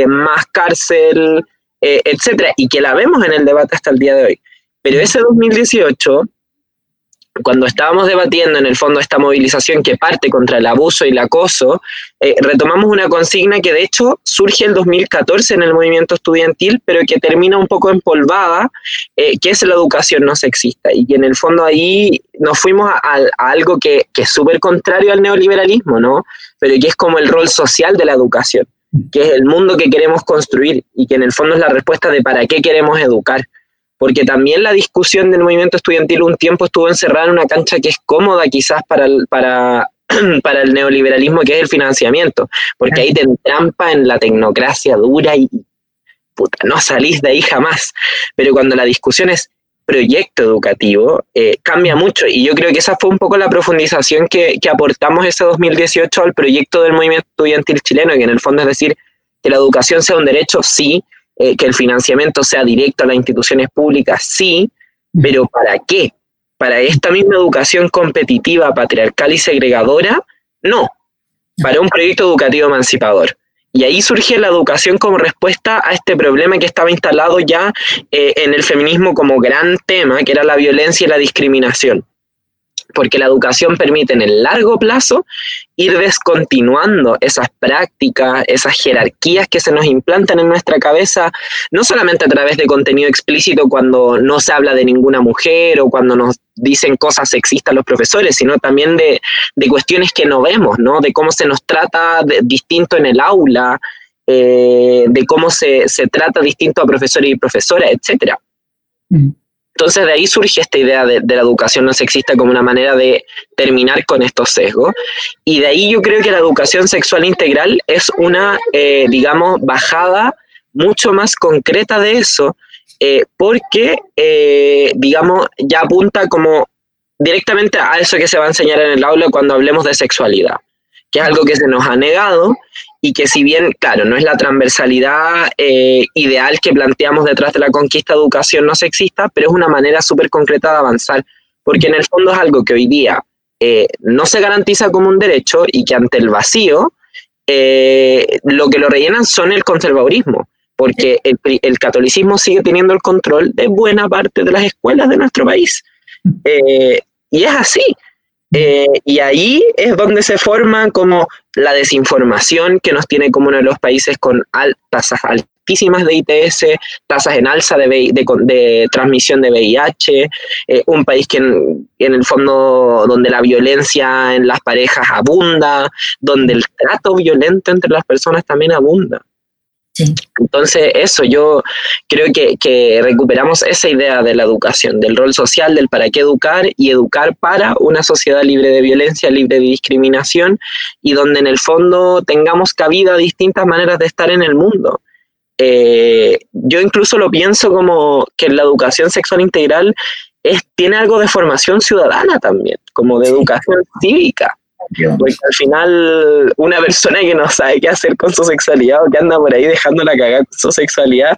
más cárcel, etcétera, y que la vemos en el debate hasta el día de hoy. Pero ese 2018 cuando estábamos debatiendo en el fondo esta movilización que parte contra el abuso y el acoso, eh, retomamos una consigna que de hecho surge en 2014 en el movimiento estudiantil, pero que termina un poco empolvada, eh, que es la educación no sexista. Y que en el fondo ahí nos fuimos a, algo que, que es súper contrario al neoliberalismo, ¿no? Pero que es como el rol social de la educación, que es el mundo que queremos construir y que en el fondo es la respuesta de para qué queremos educar porque también la discusión del movimiento estudiantil un tiempo estuvo encerrada en una cancha que es cómoda quizás para el, para, <clears throat> para el neoliberalismo, que es el financiamiento, porque ahí te entrampa en la tecnocracia dura y puta, no salís de ahí jamás. Pero cuando la discusión es proyecto educativo, eh, cambia mucho. Y yo creo que esa fue un poco la profundización que, que aportamos ese 2018 al proyecto del movimiento estudiantil chileno, que en el fondo es decir, que la educación sea un derecho, sí, eh, que el financiamiento sea directo a las instituciones públicas, sí, pero ¿para qué? ¿Para esta misma educación competitiva, patriarcal y segregadora? No, para un proyecto educativo emancipador. Y ahí surge la educación como respuesta a este problema que estaba instalado ya eh, en el feminismo como gran tema, que era la violencia y la discriminación porque la educación permite en el largo plazo ir descontinuando esas prácticas, esas jerarquías que se nos implantan en nuestra cabeza, no solamente a través de contenido explícito cuando no se habla de ninguna mujer o cuando nos dicen cosas sexistas los profesores, sino también de, cuestiones que no vemos, ¿no? de cómo se nos trata distinto en el aula, eh, de cómo se, trata distinto a profesores y profesoras, etc. Entonces de ahí surge esta idea de, la educación no sexista como una manera de terminar con estos sesgos. Y de ahí yo creo que la educación sexual integral es una, eh, digamos, bajada mucho más concreta de eso, eh, porque, eh, digamos, ya apunta como directamente a eso que se va a enseñar en el aula cuando hablemos de sexualidad, que es algo que se nos ha negado y que si bien, claro, no es la transversalidad eh, ideal que planteamos detrás de la conquista de educación no sexista, pero es una manera súper concreta de avanzar, porque en el fondo es algo que hoy día eh, no se garantiza como un derecho y que ante el vacío eh, lo que lo rellenan son el conservadurismo, porque el, el, catolicismo sigue teniendo el control de buena parte de las escuelas de nuestro país. y es así. Eh, y ahí es donde se forma como la desinformación que nos tiene como uno de los países con tasas altísimas de ITS, tasas en alza de, de, transmisión de VIH, eh, un país que en, en, el fondo donde la violencia en las parejas abunda, donde el trato violento entre las personas también abunda. Entonces, eso, yo creo que, recuperamos esa idea de la educación, del rol social, del para qué educar y educar para una sociedad libre de violencia, libre de discriminación y donde en el fondo tengamos cabida a distintas maneras de estar en el mundo. Eh, yo incluso lo pienso como que la educación sexual integral es, tiene algo de formación ciudadana también, como de educación cívica. Porque al final, una persona que no sabe qué hacer con su sexualidad o que anda por ahí dejando la cagada con su sexualidad,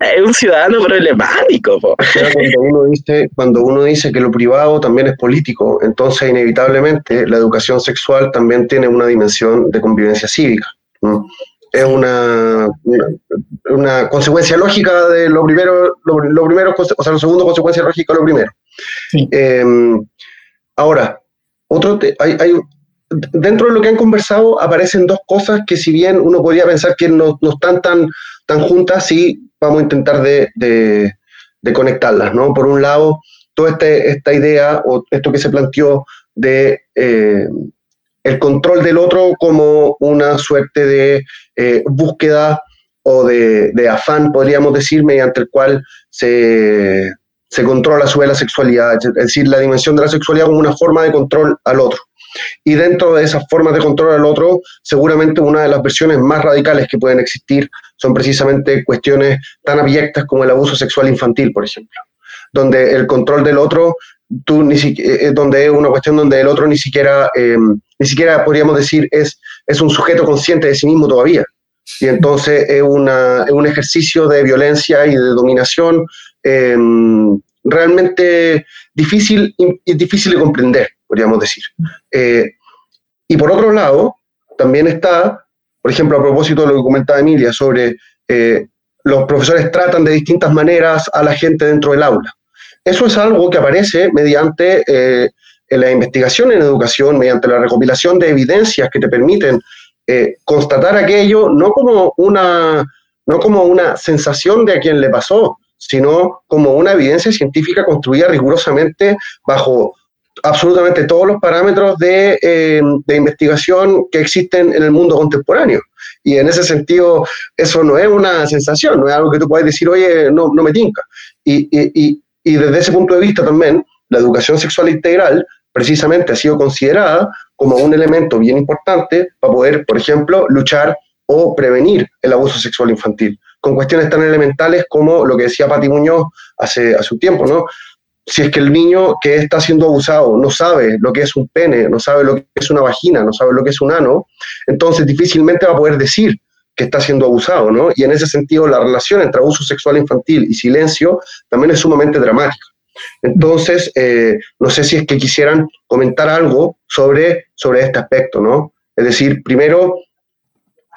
es un ciudadano problemático. Cuando, uno dice, cuando uno dice que lo privado también es político, entonces inevitablemente la educación sexual también tiene una dimensión de convivencia cívica. Es una, una, consecuencia lógica de lo primero, lo, primero, o sea, lo segundo consecuencia lógica de lo primero. Em, ahora, otro hay, hay, dentro de lo que han conversado aparecen dos cosas que si bien uno podría pensar que no, no están tan, tan juntas, sí vamos a intentar de, de, conectarlas, ¿no? Por un lado, toda este, esta idea o esto que se planteó de eh, el control del otro como una suerte de eh, búsqueda o de, de, afán, podríamos decir, mediante el cual se, se controla su la sexualidad, es decir, la dimensión de la sexualidad como una forma de control al otro. Y dentro de esas formas de control al otro, seguramente una de las versiones más radicales que pueden existir son precisamente cuestiones tan abiertas como el abuso sexual infantil, por ejemplo, donde el control del otro tú ni siquiera, donde es una cuestión donde el otro ni siquiera, ni siquiera podríamos decir es, es un sujeto consciente de sí mismo todavía. Y entonces es, una, es un ejercicio de violencia y de dominación realmente difícil, difícil de comprender, podríamos decir. y por otro lado, también está, por ejemplo, a propósito de lo que comentaba Emilia sobre eh, los profesores tratan de distintas maneras a la gente dentro del aula. Eso es algo que aparece mediante eh, la investigación en educación, mediante la recopilación de evidencias que te permiten eh, constatar aquello no como, una, no como una sensación de a quien le pasó, sino como una evidencia científica construida rigurosamente bajo absolutamente todos los parámetros de, de investigación que existen en el mundo contemporáneo. Y en ese sentido, eso no es una sensación, no es algo que tú puedas decir, oye, no, no me tinca. Y, y, y desde ese punto de vista también, la educación sexual integral precisamente ha sido considerada como un elemento bien importante para poder, por ejemplo, luchar o prevenir el abuso sexual infantil, con cuestiones tan elementales como lo que decía Pati Muñoz hace, hace un tiempo, ¿no? si es que el niño que está siendo abusado no sabe lo que es un pene, no sabe lo que es una vagina, no sabe lo que es un ano, entonces difícilmente va a poder decir que está siendo abusado, ¿no? Y en ese sentido la relación entre abuso sexual infantil y silencio también es sumamente dramática. Entonces, eh, no sé si es que quisieran comentar algo sobre, sobre este aspecto, ¿no? Es decir, primero,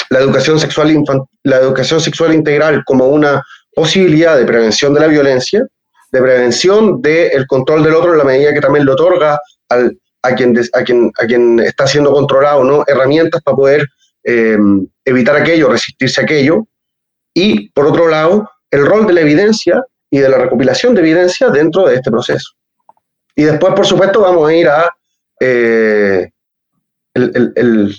la educación, sexual la educación sexual integral como una posibilidad de prevención de la violencia, de prevención del control del otro en la medida que también le otorga al, a, quien, a, quien, a quien está siendo controlado ¿no? herramientas para poder eh, evitar aquello, resistirse a aquello. Y por otro lado, el rol de la evidencia y de la recopilación de evidencia dentro de este proceso. Y después, por supuesto, vamos a ir a eh, el, el,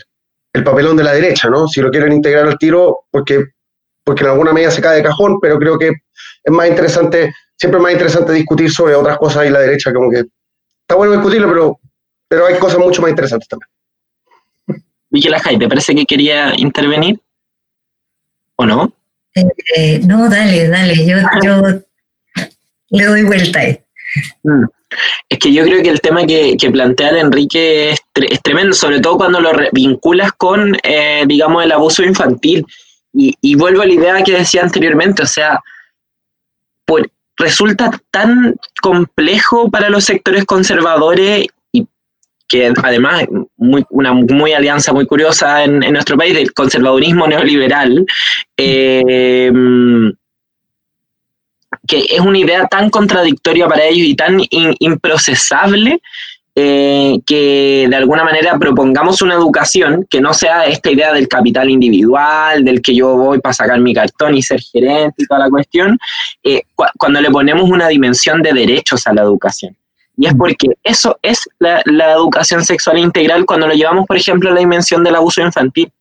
papelón de la derecha, ¿no? Si lo quieren integrar al tiro, porque, porque en alguna medida se cae de cajón, pero creo que es más interesante siempre es más interesante discutir sobre otras cosas y la derecha, como que está bueno discutirlo, pero, pero hay cosas mucho más interesantes también. Vigila Jai, ¿te parece que quería intervenir? ¿O no? Eh, no, dale, dale, yo, yo <laughs> le doy vuelta ahí. Mm. Es que yo creo que el tema que, plantea Enrique es, tremendo, sobre todo cuando lo vinculas con, eh, digamos, el abuso infantil. Y, vuelvo a la idea que decía anteriormente, o sea, resulta tan complejo para los sectores conservadores y que además muy, una muy alianza muy curiosa en, nuestro país del conservadurismo neoliberal, eh, que es una idea tan contradictoria para ellos y tan improcesable eh, que de alguna manera propongamos una educación que no sea esta idea del capital individual, del que yo voy para sacar mi cartón y ser gerente y toda la cuestión, eh, cuando le ponemos una dimensión de derechos a la educación. Y es porque eso es la, educación sexual integral cuando lo llevamos, por ejemplo, a la dimensión del abuso infantil.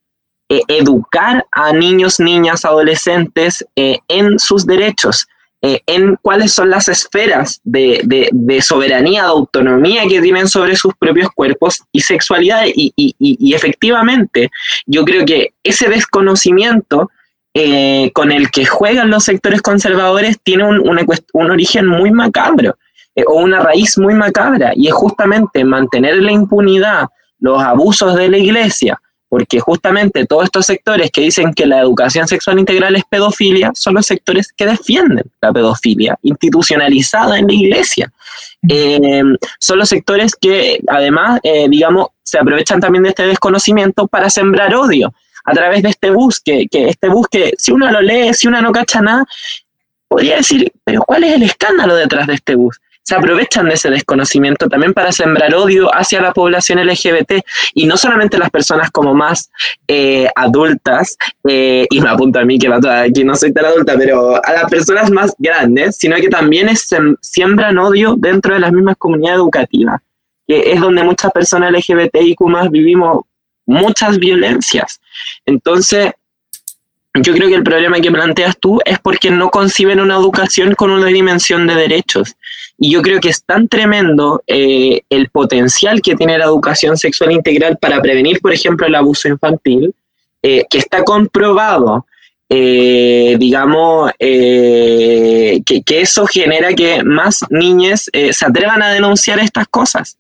Eh, educar a niños, niñas, adolescentes en sus derechos eh, en cuáles son las esferas de, soberanía, de autonomía que tienen sobre sus propios cuerpos y sexualidad. Y, efectivamente, yo creo que ese desconocimiento eh, con el que juegan los sectores conservadores tiene un, origen muy macabro eh, o una raíz muy macabra. Y es justamente mantener la impunidad, los abusos de la iglesia, porque justamente todos estos sectores que dicen que la educación sexual integral es pedofilia son los sectores que defienden la pedofilia institucionalizada en la iglesia. Eh, son los sectores que además, eh, digamos, se aprovechan también de este desconocimiento para sembrar odio a través de este bus, que, que este bus que si uno lo lee, si uno no cacha nada, podría decir, pero ¿cuál es el escándalo detrás de este bus? Se aprovechan de ese desconocimiento también para sembrar odio hacia la población LGBT y no solamente las personas como más eh, adultas, eh, y me apunto a mí que, no soy tan adulta, pero a las personas más grandes, sino que también es, siembran odio dentro de las mismas comunidades educativas, que es donde muchas personas LGBTIQ más vivimos muchas violencias. Entonces, yo creo que el problema que planteas tú es porque no conciben una educación con una dimensión de derechos. Y yo creo que es tan tremendo eh, el potencial que tiene la educación sexual integral para prevenir, por ejemplo, el abuso infantil, eh, que está comprobado eh, digamos, eh, que, eso genera que más niñas se atrevan a denunciar estas cosas.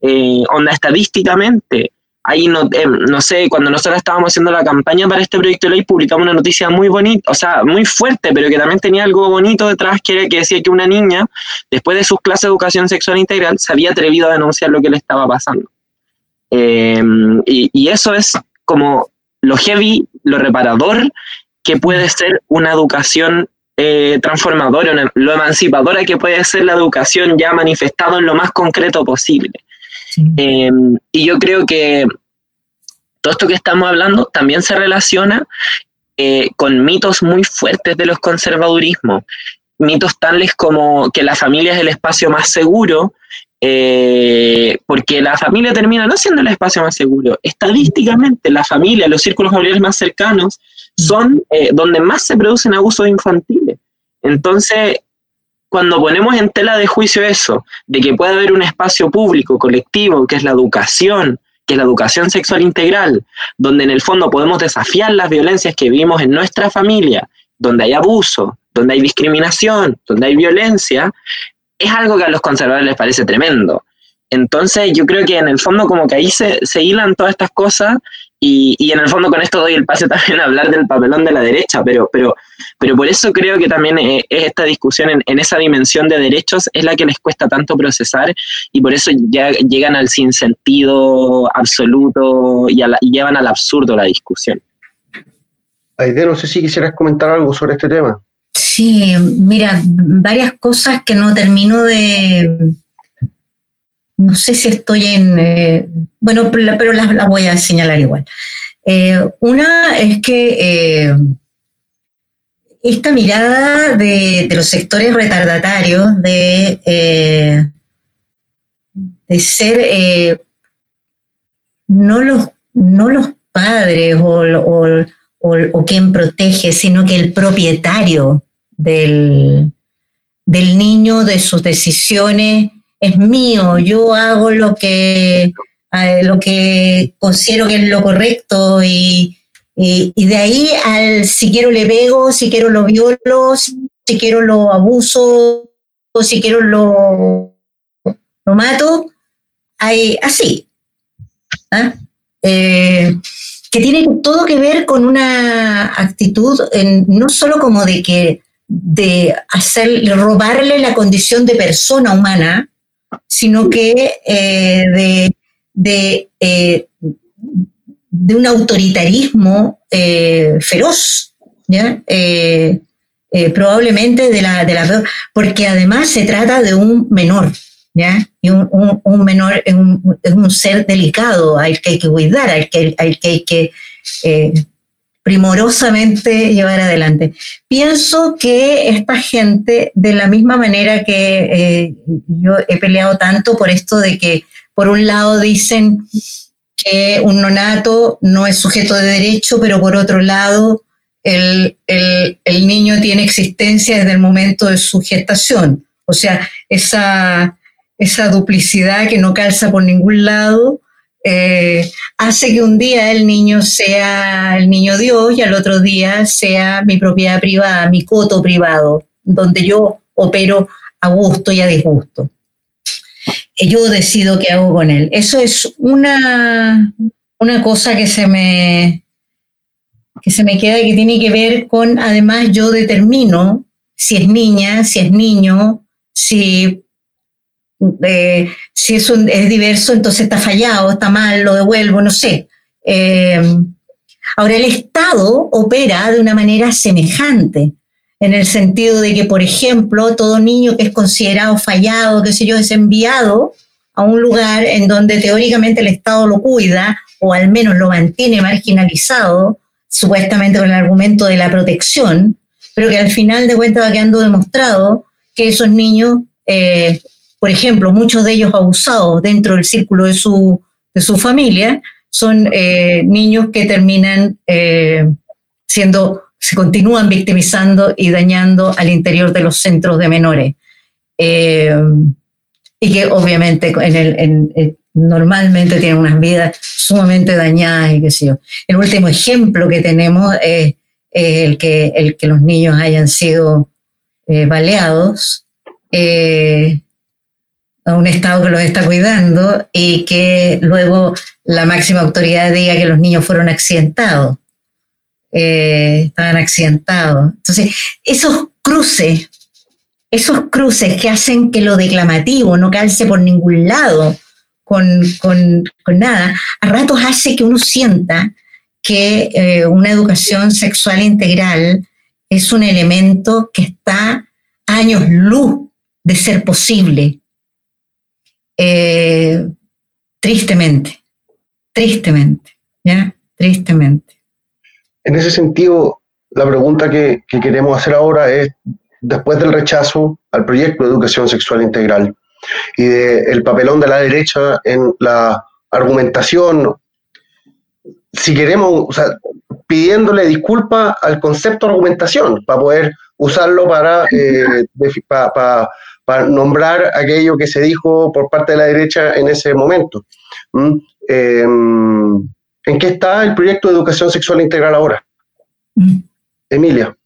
onda estadísticamente, ahí no, no sé, cuando nosotros estábamos haciendo la campaña para este proyecto de ley, publicamos una noticia muy bonita, o sea, muy fuerte, pero que también tenía algo bonito detrás, que, era, que decía que una niña, después de sus clases de educación sexual integral, se había atrevido a denunciar lo que le estaba pasando. y, y eso es como lo heavy, lo reparador que puede ser una educación eh, transformadora, lo emancipadora que puede ser la educación ya manifestado en lo más concreto posible. Em, y yo creo que todo esto que estamos hablando también se relaciona eh, con mitos muy fuertes de los conservadurismos, mitos tales como que la familia es el espacio más seguro, eh, porque la familia termina no siendo el espacio más seguro. Estadísticamente, la familia, los círculos familiares más cercanos, son eh, donde más se producen abusos infantiles. Entonces, cuando ponemos en tela de juicio eso, de que puede haber un espacio público, colectivo, que es la educación, que es la educación sexual integral, donde en el fondo podemos desafiar las violencias que vivimos en nuestra familia, donde hay abuso, donde hay discriminación, donde hay violencia, es algo que a los conservadores les parece tremendo. Entonces yo creo que en el fondo como que ahí se, se hilan todas estas cosas y, y, en el fondo con esto doy el pase también a hablar del papelón de la derecha, pero, pero, pero por eso creo que también eh, esta discusión en, en, esa dimensión de derechos es la que les cuesta tanto procesar y por eso ya llegan al sinsentido absoluto y, y llevan al absurdo la discusión. Aide, no sé si quisieras comentar algo sobre este tema. Sí, mira, varias cosas que no termino de, no sé si estoy en, eh, bueno, pero las, voy a señalar igual. Eh, una es que eh, esta mirada de, los sectores retardatarios de, de ser no, los, no los padres o, o, quien protege, sino que el propietario del, del niño, de sus decisiones, es mío, yo hago lo que, lo que considero que es lo correcto y, de ahí al si quiero le pego, si quiero lo violo, si quiero lo abuso, o si quiero lo, lo mato, hay así. ¿ah? Eh, que tiene todo que ver con una actitud no solo como de que de hacer robarle la condición de persona humana, sino que eh, de, eh, de, un autoritarismo eh, feroz, probablemente de la, de la porque además se trata de un menor, ¿ya? Y un, menor es un, ser delicado al que hay que cuidar, al que, al que hay que primorosamente llevar adelante. Pienso que esta gente, de la misma manera que eh, yo he peleado tanto por esto de que, por un lado, dicen que un nonato no es sujeto de derecho, pero por otro lado, el, el niño tiene existencia desde el momento de su gestación. O sea, esa, esa duplicidad que no calza por ningún lado eh, hace que un día el niño sea el niño Dios y al otro día sea mi propiedad privada, mi coto privado, donde yo opero a gusto y a disgusto. Y yo decido qué hago con él. Eso es una, una cosa que se me que se me queda y que tiene que ver con, además yo determino si es niña, si es niño, si si es, es diverso, entonces está fallado, está mal, lo devuelvo, no sé. Eh, ahora, el Estado opera de una manera semejante, en el sentido de que, por ejemplo, todo niño que es considerado fallado, qué sé yo, es enviado a un lugar en donde teóricamente el Estado lo cuida, o al menos lo mantiene marginalizado, supuestamente con el argumento de la protección, pero que al final de cuentas va quedando demostrado que esos niños eh, por ejemplo, muchos de ellos abusados dentro del círculo de su, de su familia, son eh, niños que terminan eh, siendo, se continúan victimizando y dañando al interior de los centros de menores. Eh, y que obviamente normalmente tienen unas vidas sumamente dañadas y qué sé yo. El último ejemplo que tenemos es el, que, el que los niños hayan sido baleados a un Estado que los está cuidando y que luego la máxima autoridad diga que los niños fueron accidentados. estaban accidentados. Entonces, esos cruces, esos cruces que hacen que lo declamativo no calce por ningún lado con, nada, a ratos hace que uno sienta que eh, una educación sexual integral es un elemento que está años luz de ser posible. Eh, tristemente, tristemente, ¿ya? Tristemente. En ese sentido, la pregunta que, queremos hacer ahora es, después del rechazo al proyecto de educación sexual integral y del papelón de la derecha en la argumentación, si queremos, o sea, pidiéndole disculpa al concepto de argumentación para poder usarlo para, eh, para, nombrar aquello que se dijo por parte de la derecha en ese momento. ¿Mm? Em, ¿En qué está el proyecto de educación sexual integral ahora? Mm. Emilia.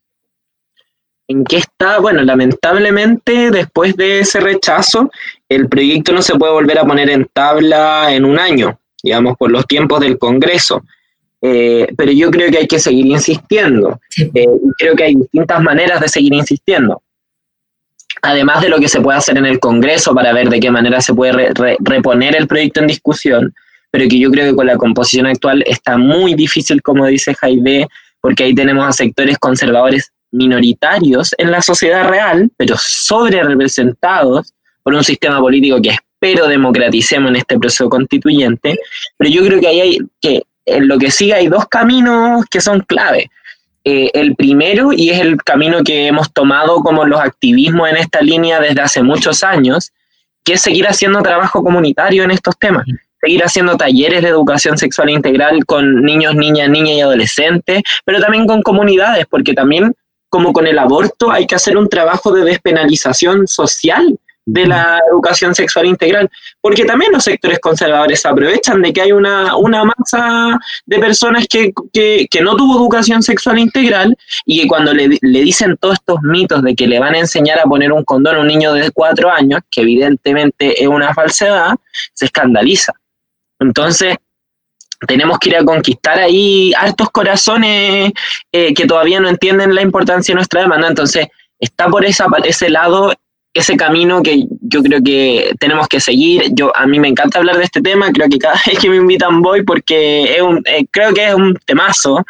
¿En qué está? Bueno, lamentablemente después de ese rechazo, el proyecto no se puede volver a poner en tabla en un año, digamos, por los tiempos del Congreso. Eh, pero yo creo que hay que seguir insistiendo. Eh, creo que hay distintas maneras de seguir insistiendo. Además de lo que se puede hacer en el Congreso para ver de qué manera se puede reponer el proyecto en discusión, pero que yo creo que con la composición actual está muy difícil, como dice Jaime, porque ahí tenemos a sectores conservadores minoritarios en la sociedad real, pero sobre representados por un sistema político que espero democraticemos en este proceso constituyente, pero yo creo que ahí hay que en lo que sigue hay dos caminos que son clave. Eh, el primero, y es el camino que hemos tomado como los activismos en esta línea desde hace muchos años, que es seguir haciendo trabajo comunitario en estos temas. Seguir haciendo talleres de educación sexual integral con niños, niñas, niñas y adolescentes, pero también con comunidades, porque también, como con el aborto, hay que hacer un trabajo de despenalización social de la educación sexual integral, porque también los sectores conservadores aprovechan de que hay una, una masa de personas que, que, que, no tuvo educación sexual integral y que cuando le, le, dicen todos estos mitos de que le van a enseñar a poner un condón a un niño de cuatro años, que evidentemente es una falsedad, se escandaliza. Entonces, tenemos que ir a conquistar ahí hartos corazones eh, que todavía no entienden la importancia de nuestra demanda. Entonces, está por esa, ese lado ese camino que yo creo que tenemos que seguir. Yo a mí me encanta hablar de este tema, creo que cada <laughs> vez que me invitan voy porque es un, eh, creo que es un temazo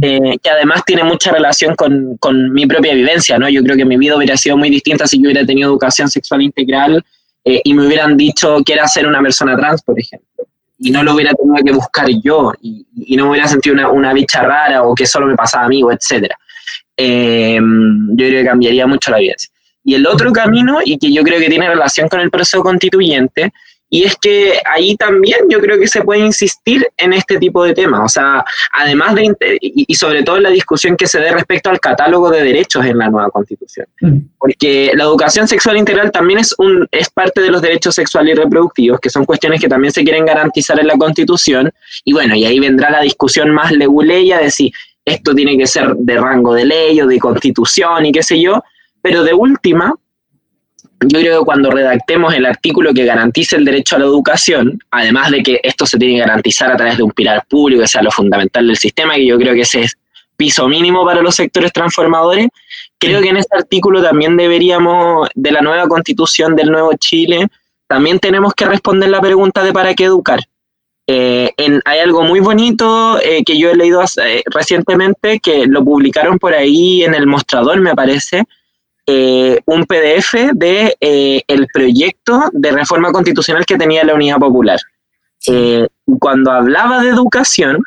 eh, que además tiene mucha relación con, con, mi propia vivencia, ¿no? Yo creo que mi vida hubiera sido muy distinta si yo hubiera tenido educación sexual integral y me hubieran dicho que era ser una persona trans, por ejemplo y no lo hubiera tenido que buscar yo y, no me hubiera sentido una, una, bicha rara o que solo me pasaba a mí, o etcétera. Eh, yo creo que cambiaría mucho la vida. Y el otro camino, y que yo creo que tiene relación con el proceso constituyente, y es que ahí también yo creo que se puede insistir en este tipo de temas, o sea, además de, y sobre todo en la discusión que se dé respecto al catálogo de derechos en la nueva constitución, mm. porque la educación sexual integral también es, un, es parte de los derechos sexuales y reproductivos, que son cuestiones que también se quieren garantizar en la constitución, y bueno, y ahí vendrá la discusión más leguleya de si esto tiene que ser de rango de ley o de constitución y qué sé yo, pero de última, yo creo que cuando redactemos el artículo que garantice el derecho a la educación, además de que esto se tiene que garantizar a través de un pilar público, que sea lo fundamental del sistema, que yo creo que ese es piso mínimo para los sectores transformadores, creo que en ese artículo también deberíamos, de la nueva constitución del nuevo Chile, también tenemos que responder la pregunta de para qué educar. Eh, hay algo muy bonito eh, que yo he leído eh, recientemente, que lo publicaron por ahí en el mostrador, me parece, eh, un PDF de eh, el proyecto de reforma constitucional que tenía la Unidad Popular. Eh, cuando hablaba de educación,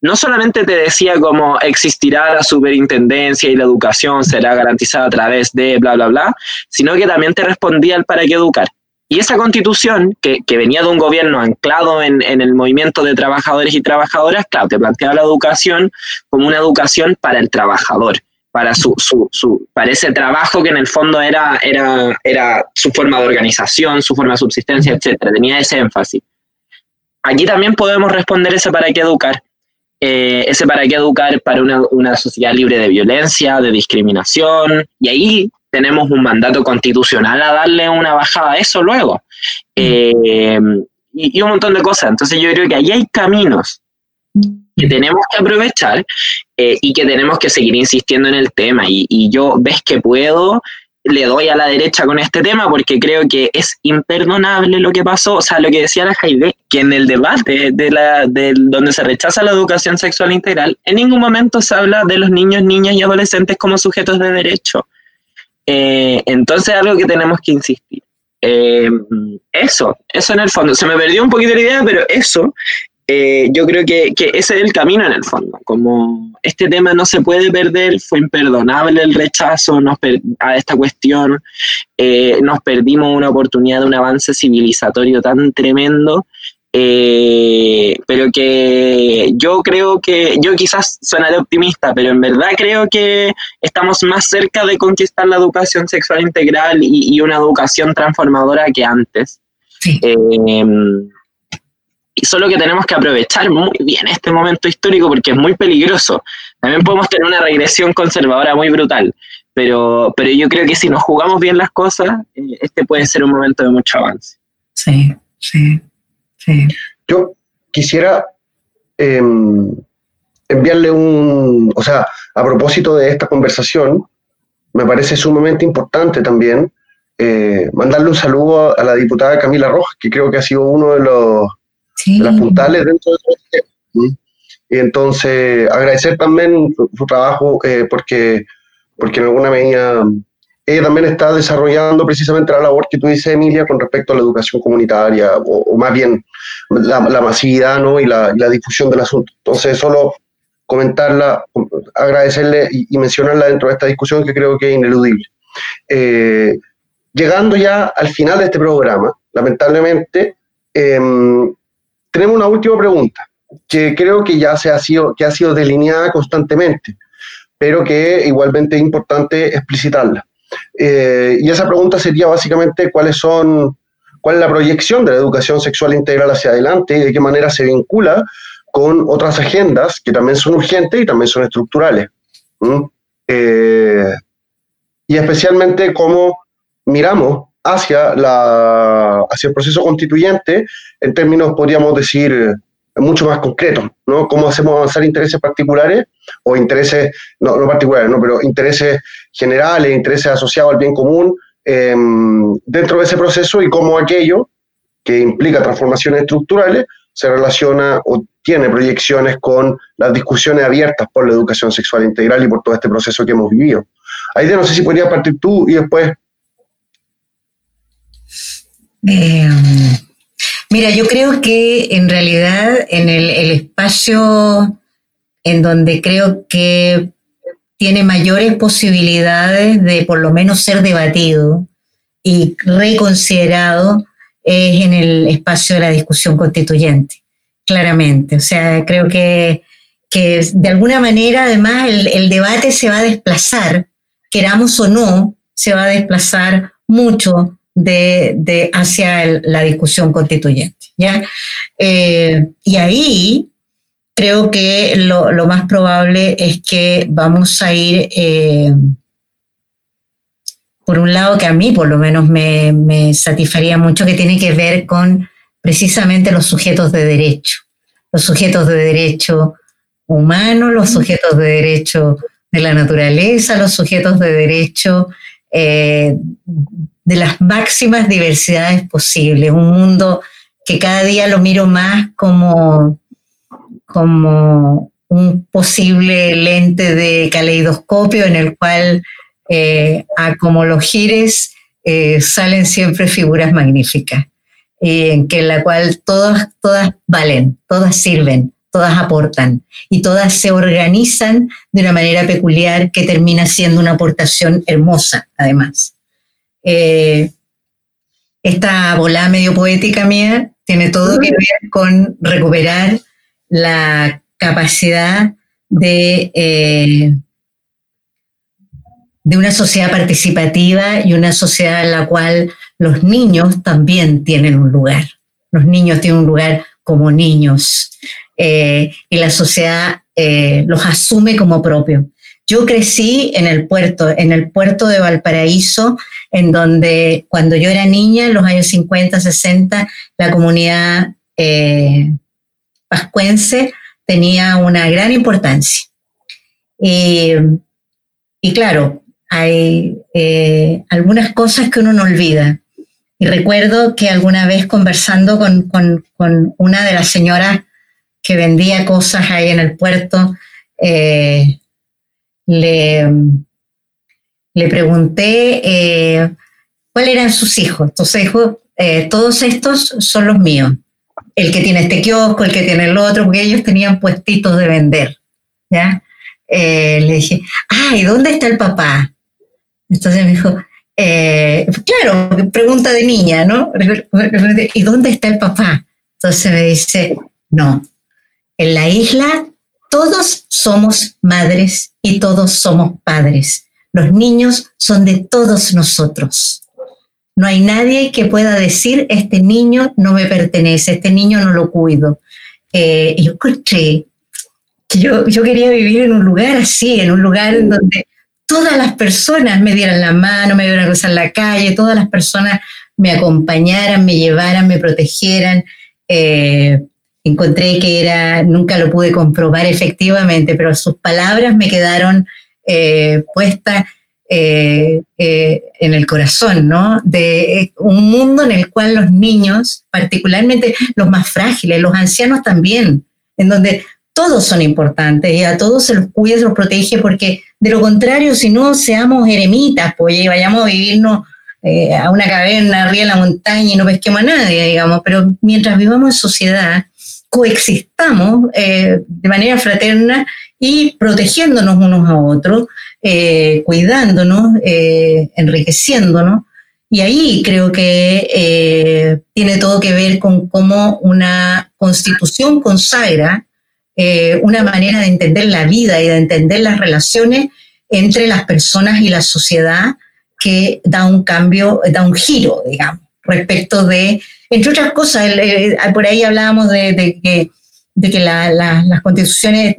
no solamente te decía cómo existirá la superintendencia y la educación será garantizada a través de bla, bla, bla, sino que también te respondía el para qué educar. Y esa constitución, que, que venía de un gobierno anclado en, en, el movimiento de trabajadores y trabajadoras, claro, te planteaba la educación como una educación para el trabajador para, su, su, su, para ese trabajo que en el fondo era, era, era su forma de organización, su forma de subsistencia, etc. Tenía ese énfasis. Aquí también podemos responder ese para qué educar. eh, ese para qué educar para una, una, sociedad libre de violencia, de discriminación, y ahí tenemos un mandato constitucional a darle una bajada a eso luego. Eh, y, un montón de cosas. Entonces yo creo que ahí hay caminos que tenemos que aprovechar eh, y que tenemos que seguir insistiendo en el tema. Y, y yo ves que puedo, le doy a la derecha con este tema porque creo que es imperdonable lo que pasó, o sea, lo que decía la Jaide, que en el debate de la, de donde se rechaza la educación sexual integral, en ningún momento se habla de los niños, niñas y adolescentes como sujetos de derecho. Eh, entonces, algo que tenemos que insistir. Eh, eso, eso en el fondo. Se me perdió un poquito la idea, pero eso eh, yo creo que, que, ese es el camino en el fondo. Como este tema no se puede perder, fue imperdonable el rechazo nos a esta cuestión, eh, nos perdimos una oportunidad de un avance civilizatorio tan tremendo, eh, pero que yo creo que, yo quizás sonaré optimista, pero en verdad creo que estamos más cerca de conquistar la educación sexual integral y, y una educación transformadora que antes. Sí y solo que tenemos que aprovechar muy bien este momento histórico porque es muy peligroso. También podemos tener una regresión conservadora muy brutal, pero, pero yo creo que si nos jugamos bien las cosas, eh, este puede ser un momento de mucho avance. Sí, sí, sí. Yo quisiera em, enviarle un, o sea, a propósito de esta conversación, me parece sumamente importante también eh, mandarle un saludo a la diputada Camila Rojas, que creo que ha sido uno de los las puntales dentro de todo Y entonces agradecer también su, trabajo eh, porque, porque en alguna medida ella también está desarrollando precisamente la labor que tú dices, Emilia, con respecto a la educación comunitaria, o, más bien la, masividad ¿no? y, la, difusión del asunto. Entonces, solo comentarla, agradecerle y, mencionarla dentro de esta discusión que creo que es ineludible. Eh, llegando ya al final de este programa, lamentablemente, em, tenemos una última pregunta, que creo que ya se ha sido, que ha sido delineada constantemente, pero que igualmente es importante explicitarla. Eh, y esa pregunta sería básicamente cuáles son, cuál es la proyección de la educación sexual integral hacia adelante y de qué manera se vincula con otras agendas que también son urgentes y también son estructurales. Eh, y especialmente cómo miramos hacia, la, hacia el proceso constituyente en términos, podríamos decir, mucho más concretos, ¿no? Cómo hacemos avanzar intereses particulares o intereses, no, no particulares, ¿no? pero intereses generales, intereses asociados al bien común em, dentro de ese proceso y cómo aquello que implica transformaciones estructurales se relaciona o tiene proyecciones con las discusiones abiertas por la educación sexual integral y por todo este proceso que hemos vivido. Ahí no sé si podrías partir tú y después eh, mira, yo creo que en realidad en el, espacio en donde creo que tiene mayores posibilidades de por lo menos ser debatido y reconsiderado es en el espacio de la discusión constituyente, claramente. O sea, creo que, de alguna manera además el, debate se va a desplazar, queramos o no, se va a desplazar mucho de, hacia la discusión constituyente. ¿ya? Eh, y ahí creo que lo, más probable es que vamos a ir, eh, por un lado que a mí por lo menos me, me satisfaría mucho, que tiene que ver con precisamente los sujetos de derecho, los sujetos de derecho humanos, los sujetos de derecho de la naturaleza, los sujetos de derecho eh, de las máximas diversidades posibles, un mundo que cada día lo miro más como, como un posible lente de caleidoscopio en el cual, eh, a como los gires, eh, salen siempre figuras magníficas, en que la cual todas, todas valen, todas sirven, todas aportan y todas se organizan de una manera peculiar que termina siendo una aportación hermosa, además. Eh, esta bola medio poética mía tiene todo que ver con recuperar la capacidad de, eh, de una sociedad participativa y una sociedad en la cual los niños también tienen un lugar. Los niños tienen un lugar como niños. y la sociedad los asume como propios. Yo crecí en el puerto, en el puerto de Valparaíso, en donde cuando yo era niña, en los años 50, 60, la comunidad eh, pascuense tenía una gran importancia. Y, claro, hay eh, algunas cosas que uno no olvida. Y recuerdo que alguna vez conversando con, una de las señoras que vendía cosas ahí en el puerto, eh, le, le pregunté eh, cuáles eran sus hijos. Entonces dijo, eh, todos estos son los míos. El que tiene este kiosco, el que tiene el otro, porque ellos tenían puestitos de vender. ¿ya? Eh, le dije, ay, ¿dónde está el papá? Entonces me dijo, claro, pregunta de niña, ¿no? <laughs> ¿Y dónde está el papá? Entonces me dice, no, en la isla todos somos madres y todos somos padres. Los niños son de todos nosotros. No hay nadie que pueda decir, este niño no me pertenece, este niño no lo cuido. Eh, yo escuché que yo, yo quería vivir en un lugar así, en un lugar donde todas las personas me dieran la mano, me dieran cruzar la calle, todas las personas me acompañaran, me llevaran, me protegieran. Eh, encontré que era, nunca lo pude comprobar efectivamente, pero sus palabras me quedaron eh, puestas eh, eh, en el corazón, ¿no? De un mundo en el cual los niños, particularmente los más frágiles, los ancianos también, en donde todos son importantes y a todos se los cuida, se los protege, porque de lo contrario, si no seamos eremitas, pues y vayamos a vivirnos a una caverna arriba de la montaña y no pesquemos a nadie, digamos, pero mientras vivamos en sociedad, coexistamos eh, de manera fraterna y protegiéndonos unos a otros, eh, cuidándonos, eh, enriqueciéndonos. Y ahí creo que tiene todo que ver con cómo una constitución consagra una manera de entender la vida y de entender las relaciones entre las personas y la sociedad que da un cambio, da un giro, digamos, respecto de entre otras cosas, por ahí hablábamos de, que, de que las constituciones,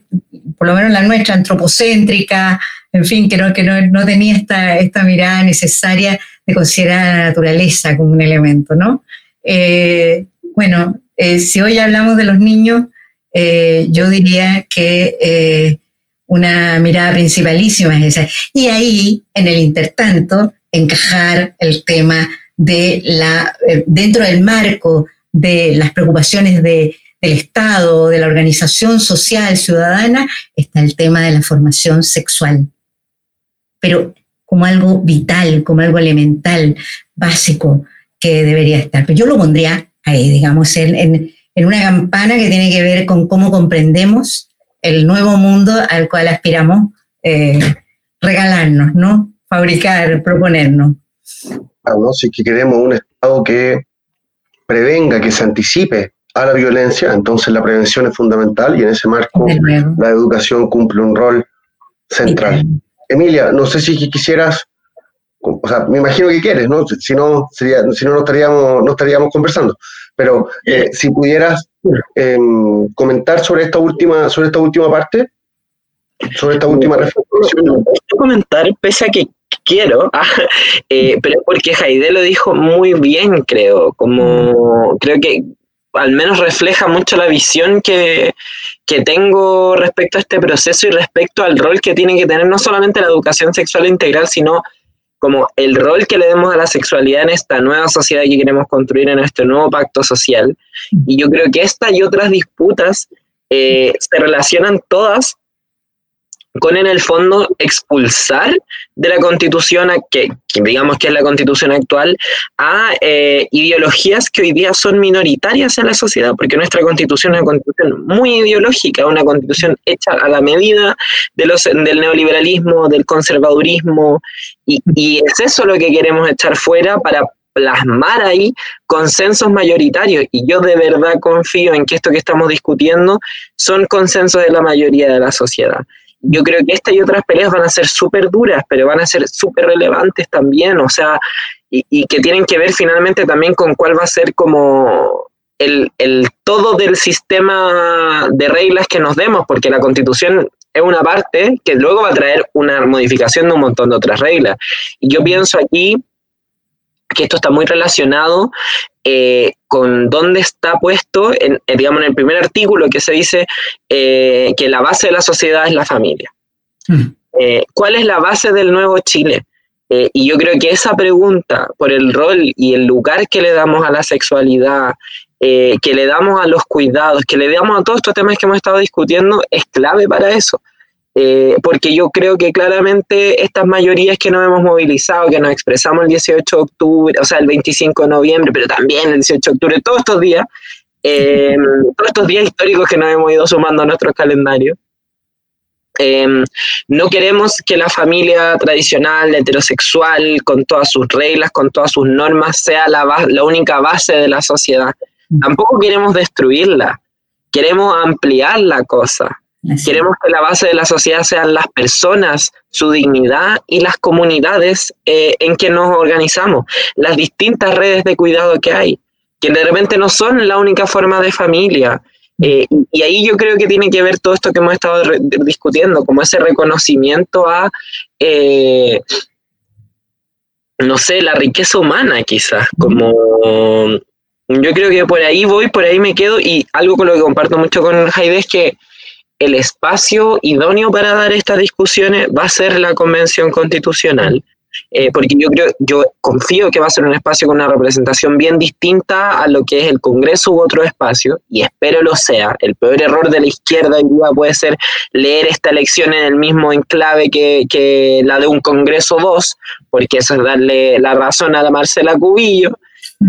por lo menos la nuestra, antropocéntrica, en fin, que no, que no, tenía esta, esta mirada necesaria de considerar la naturaleza como un elemento, ¿no? Eh, bueno, eh, si hoy hablamos de los niños, eh, yo diría que una mirada principalísima es esa. Y ahí, en el intertanto, encajar el tema de la, eh, dentro del marco de las preocupaciones de, del Estado, de la organización social ciudadana, está el tema de la formación sexual. Pero como algo vital, como algo elemental, básico que debería estar. Pero yo lo pondría ahí, digamos, en, una campana que tiene que ver con cómo comprendemos el nuevo mundo al cual aspiramos eh, regalarnos, ¿no? Fabricar, proponernos. Si que queremos un Estado que prevenga, que se anticipe a la violencia, entonces la prevención es fundamental y en ese marco la educación cumple un rol central. Emilia, no sé si quisieras, o sea, me imagino que quieres, ¿no? Si no, sería, si no, no estaríamos, no estaríamos conversando. Pero eh, si pudieras em, comentar sobre esta última, sobre esta última parte, sobre esta última reflexión. comentar, pese a que quiero, <laughs> ah, eh, pero porque Haidé lo dijo muy bien, creo, como creo que al menos refleja mucho la visión que, que, tengo respecto a este proceso y respecto al rol que tiene que tener no solamente la educación sexual integral, sino como el rol que le demos a la sexualidad en esta nueva sociedad que queremos construir, en este nuevo pacto social. Y yo creo que esta y otras disputas eh, se relacionan todas con en el fondo expulsar de la constitución, que, digamos que es la constitución actual, a eh, ideologías que hoy día son minoritarias en la sociedad, porque nuestra constitución es una constitución muy ideológica, una constitución hecha a la medida de los, del neoliberalismo, del conservadurismo, y, y es eso lo que queremos echar fuera para plasmar ahí consensos mayoritarios. Y yo de verdad confío en que esto que estamos discutiendo son consensos de la mayoría de la sociedad yo creo que esta y otras peleas van a ser súper duras, pero van a ser súper relevantes también, o sea, y, que tienen que ver finalmente también con cuál va a ser como el, el, todo del sistema de reglas que nos demos, porque la constitución es una parte que luego va a traer una modificación de un montón de otras reglas. Y yo pienso aquí que esto está muy relacionado eh, con dónde está puesto, en, digamos, en el primer artículo que se dice eh, que la base de la sociedad es la familia. Mm. Eh, ¿Cuál es la base del nuevo Chile? y yo creo que esa pregunta por el rol y el lugar que le damos a la sexualidad, que le damos a los cuidados, que le damos a todos estos temas que hemos estado discutiendo, es clave para eso. Eh, porque yo creo que claramente estas mayorías que nos hemos movilizado, que nos expresamos el 18 de octubre, o sea, el 25 de noviembre, pero también el 18 de octubre, todos estos días, eh, todos estos días históricos que nos hemos ido sumando a nuestro calendario, eh, no queremos que la familia tradicional, heterosexual, con todas sus reglas, con todas sus normas, sea la, la única base de la sociedad. Tampoco queremos destruirla, queremos ampliar la cosa. Queremos que la base de la sociedad sean las personas, su dignidad y las comunidades eh, en que nos organizamos, las distintas redes de cuidado que hay, que de repente no son la única forma de familia. Eh, y ahí yo creo que tiene que ver todo esto que hemos estado discutiendo, como ese reconocimiento a, eh, no sé, la riqueza humana quizás, como yo creo que por ahí voy, por ahí me quedo y algo con lo que comparto mucho con Jaide es que el espacio idóneo para dar estas discusiones va a ser la convención constitucional, eh, porque yo creo, yo confío que va a ser un espacio con una representación bien distinta a lo que es el Congreso u otro espacio, y espero lo sea. El peor error de la izquierda puede ser leer esta elección en el mismo enclave que, la de un Congreso 2, porque eso es darle la razón a la Marcela Cubillo,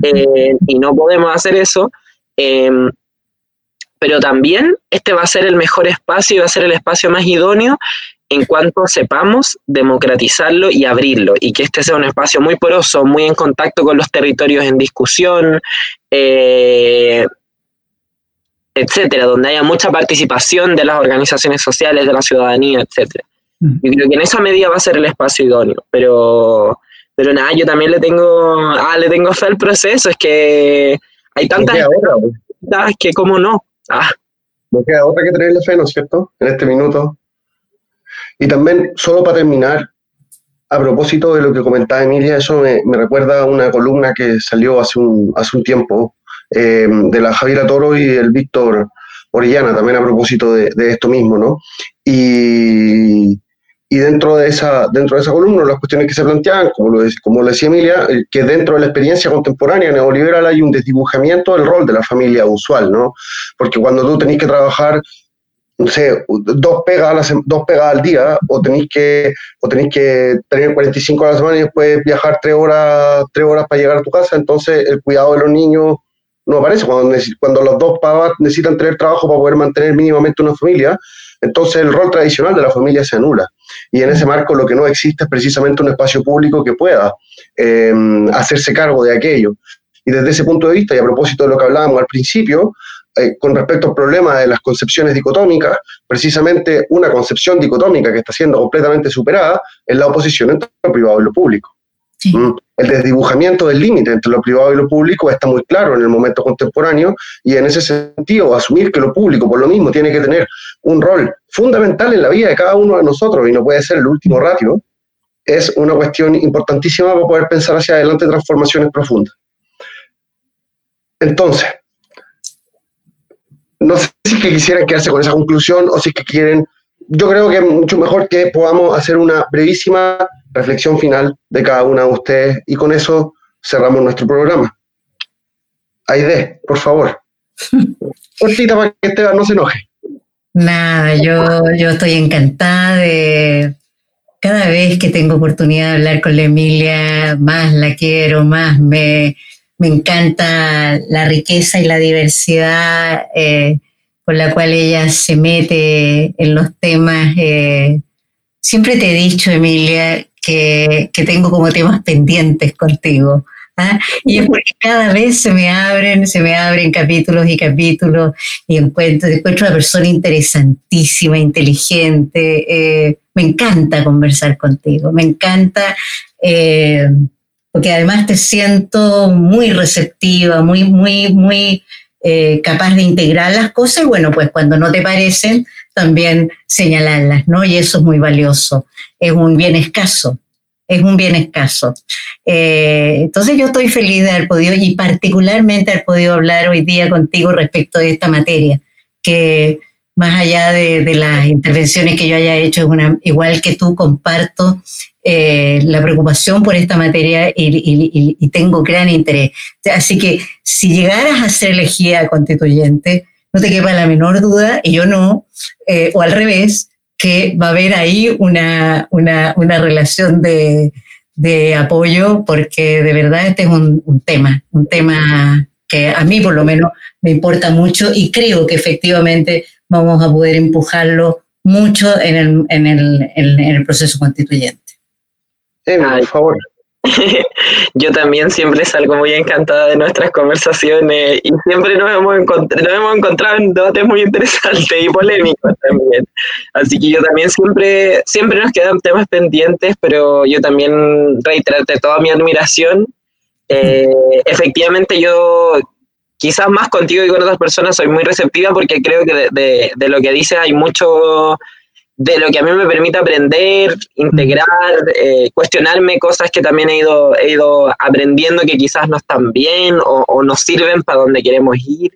eh, y no podemos hacer eso. Em, pero también este va a ser el mejor espacio y va a ser el espacio más idóneo en cuanto sepamos democratizarlo y abrirlo, y que este sea un espacio muy poroso, muy en contacto con los territorios en discusión, eh, etcétera, donde haya mucha participación de las organizaciones sociales, de la ciudadanía, etcétera. Mm. Yo creo que en esa medida va a ser el espacio idóneo, pero, pero nada, yo también le tengo, ah, le tengo fe al proceso, es que hay tantas que como no. Ah, no queda otra que tenerle fe, ¿no es cierto? En este minuto. Y también, solo para terminar, a propósito de lo que comentaba Emilia, eso me, recuerda a una columna que salió hace un, tiempo eh, de la Javiera Toro y el Víctor Orellana, también a propósito de, de esto mismo, ¿no? Y, y dentro de esa, dentro de esa columna, las cuestiones que se planteaban, como lo, como lo decía Emilia, eh, que dentro de la experiencia contemporánea neoliberal hay un desdibujamiento del rol de la familia usual, ¿no? Porque cuando tú tenés que trabajar, no sé, dos pegas, dos pegas al día, o tenéis que, o tenéis que tener 45 horas a la semana y después viajar tres horas, tres horas para llegar a tu casa, entonces el cuidado de los niños no aparece. Cuando, cuando los dos papás necesitan tener trabajo para poder mantener mínimamente una familia, entonces el rol tradicional de la familia se anula. Y en ese marco lo que no existe es precisamente un espacio público que pueda em, hacerse cargo de aquello. Y desde ese punto de vista, y a propósito de lo que hablábamos al principio, eh, con respecto al problema de las concepciones dicotómicas, precisamente una concepción dicotómica que está siendo completamente superada es la oposición entre lo privado y lo público. Mm. El desdibujamiento del límite entre lo privado y lo público está muy claro en el momento contemporáneo y en ese sentido asumir que lo público por lo mismo tiene que tener un rol fundamental en la vida de cada uno de nosotros y no puede ser el último ratio es una cuestión importantísima para poder pensar hacia adelante transformaciones profundas. Entonces, no sé si que quisieran quedarse con esa conclusión o si que quieren, yo creo que es mucho mejor que podamos hacer una brevísima reflexión final de cada una de ustedes y con eso cerramos nuestro programa. Aide, por favor. <laughs> Cortita para que Esteban no se enoje. Nada, yo, yo estoy encantada de cada vez que tengo oportunidad de hablar con la Emilia, más la quiero, más me, encanta la riqueza y la diversidad eh, con la cual ella se mete en los temas. Eh, siempre te he dicho, Emilia, que, tengo como temas pendientes contigo. ¿ah? Y es porque cada vez se me abren, se me abren capítulos y capítulos y encuentro, encuentro una persona interesantísima, inteligente. Eh, me encanta conversar contigo, me encanta, eh, porque además te siento muy receptiva, muy, muy, muy eh, capaz de integrar las cosas y bueno, pues cuando no te parecen, también señalarlas, ¿no? Y eso es muy valioso, es un bien escaso, es un bien escaso. Eh, entonces yo estoy feliz de haber podido y particularmente haber podido hablar hoy día contigo respecto de esta materia, que más allá de, las intervenciones que yo haya hecho, igual que tú comparto eh, la preocupación por esta materia y, tengo gran interés. Así que si llegaras a ser elegida constituyente, no te quepa la menor duda, y yo no, eh, o al revés, que va a haber ahí una, una, una relación de, de, apoyo, porque de verdad este es un, un tema, un tema que a mí por lo menos me importa mucho y creo que efectivamente vamos a poder empujarlo mucho en el, en el, en el proceso constituyente. por favor. Yo también siempre salgo muy encantada de nuestras conversaciones y siempre nos hemos, nos hemos encontrado en debates muy interesantes y polémicos también. Así que yo también siempre, siempre nos quedan temas pendientes, pero yo también reiterarte toda mi admiración. Eh, efectivamente yo quizás más contigo y con otras personas soy muy receptiva porque creo que de, lo que dices hay mucho de lo que a mí me permite aprender, integrar, eh, cuestionarme cosas que también he ido, he ido aprendiendo que quizás no están bien o, o nos sirven para donde queremos ir.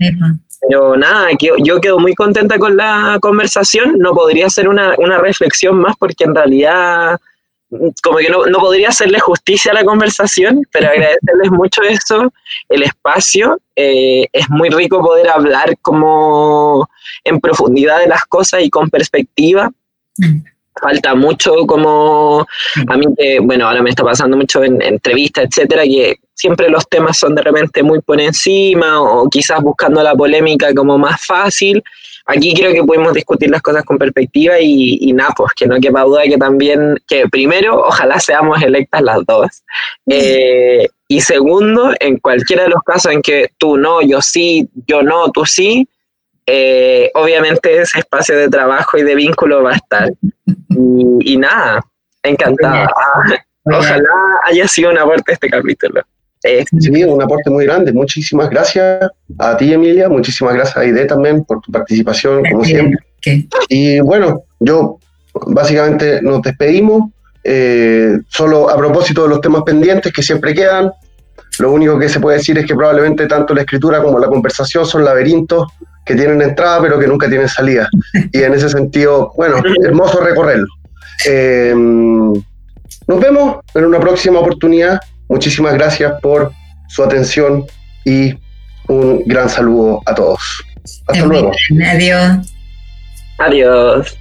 Pero nada, yo quedo muy contenta con la conversación. No podría ser una, una reflexión más porque en realidad como que no, podría hacerle justicia a la conversación, pero <laughs> agradecerles mucho eso, el espacio. Eh, es muy rico poder hablar como en profundidad de las cosas y con perspectiva. Falta mucho como a mí que, bueno, ahora me está pasando mucho en, entrevistas, etcétera, que siempre los temas son de repente muy por encima o quizás buscando la polémica como más fácil aquí creo que podemos discutir las cosas con perspectiva y, y nada, pues que no quepa duda que también, que primero, ojalá seamos electas las dos. Eh, y segundo, en cualquiera de los casos en que tú no, yo sí, yo no, tú sí, eh, obviamente ese espacio de trabajo y de vínculo va a estar. Y, nada, encantada. Ojalá haya sido una aporte este capítulo. Sí, un aporte muy grande. Muchísimas gracias a ti, Emilia. Muchísimas gracias a Ide también por tu participación, como siempre. Y bueno, yo básicamente nos despedimos. Eh, solo a propósito de los temas pendientes que siempre quedan, lo único que se puede decir es que probablemente tanto la escritura como la conversación son laberintos que tienen entrada pero que nunca tienen salida. Y en ese sentido, bueno, hermoso recorrerlo. Eh, nos vemos en una próxima oportunidad. Muchísimas gracias por su atención y un gran saludo a todos. Hasta luego. Adiós. Adiós.